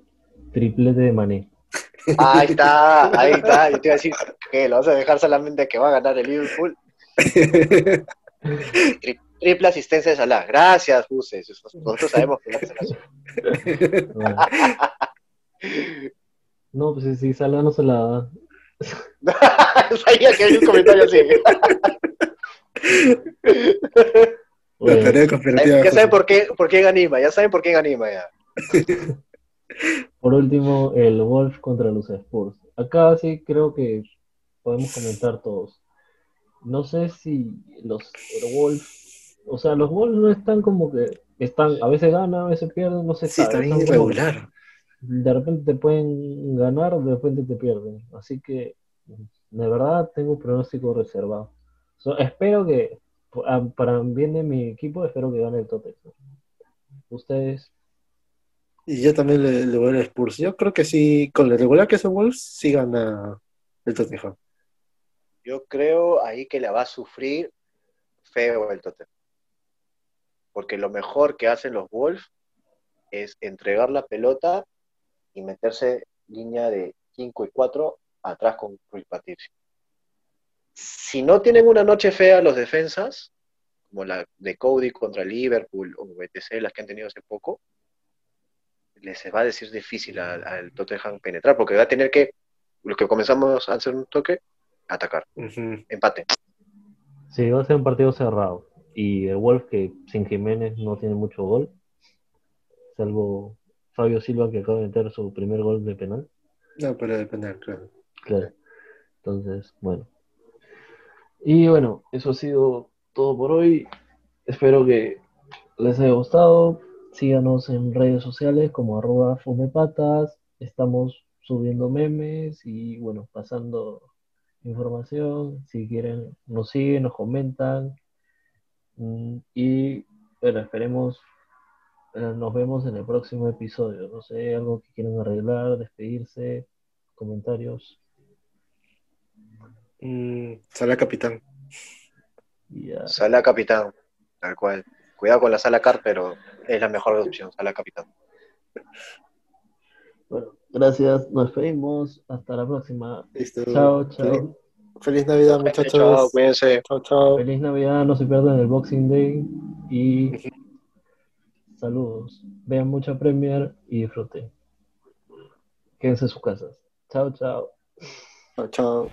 S1: triplete de Mané.
S3: Ahí [LAUGHS] está, ahí está. Yo te iba a decir que lo vas a dejar solamente que va a ganar el Liverpool. Tri- triple asistencia de Salah. Gracias, Buses. Nosotros sabemos que así.
S1: No, [LAUGHS] No, pues si- si Salah no se la da. [LAUGHS]
S3: Sabía que había un comentario así.
S2: La tarea conspirativa.
S3: Ya saben por qué, por quién anima, ya saben por quién anima ya.
S1: por último, el Wolf contra los Spurs. Acá sí creo que podemos comentar todos. No sé si los Wolves, o sea, los Wolves no están como que están, a veces ganan, a veces pierden, no se
S2: Sí, está
S1: sabe.
S2: bien
S1: Están
S2: irregular.
S1: de repente te pueden ganar, de repente te pierden. Así que, de verdad, tengo un pronóstico reservado. So, espero que, pa- para bien de mi equipo, espero que gane el Tottenham. Ustedes,
S2: Y yo también le, le voy al Spurs. Yo creo que sí, con lo regular que son Wolves, sí gana el Tottenham.
S3: Yo creo ahí que la va a sufrir feo el Tottenham. Porque lo mejor que hacen los Wolves es entregar la pelota y meterse línea de 5 y 4 atrás con Rui Patricio. Si no tienen una noche fea los defensas, como la de Cody contra Liverpool o BTC, las que han tenido hace poco, les va a decir difícil al, al Tottenham penetrar, porque va a tener que, los que comenzamos a hacer un toque, atacar. Empate.
S1: sí, va a ser un partido cerrado. Y el Wolf, que sin Jiménez no tiene mucho gol, salvo Fabio Silva, que acaba de meter su primer gol de penal.
S2: No, pero depende, claro.
S1: Claro. Entonces, bueno. Y bueno, eso ha sido todo por hoy. Espero que les haya gustado. Síganos en redes sociales como arroba fumepatas. Estamos subiendo memes y bueno, pasando información. Si quieren, nos siguen, nos comentan. Mm, Y bueno, esperemos. eh, Nos vemos en el próximo episodio. No sé, algo que quieran arreglar, despedirse, comentarios.
S2: Mm, Sala capitán.
S1: Y ya.
S3: Sala capitán, tal cual. Cuidado con la sala car, pero es la mejor opción, sala capitán.
S1: Bueno, gracias, nos despedimos. Hasta la próxima.
S2: Listo.
S1: Chao,
S2: Feliz,
S1: chao.
S2: feliz Navidad,
S3: Chao,
S2: muchachos.
S3: cuídense.
S2: Chao, chao.
S1: Feliz Navidad, no se pierdan el Boxing Day. Y saludos. Vean mucha Premier y disfruten. Quédense en sus casas. Chao, chao.
S2: Chao, chao.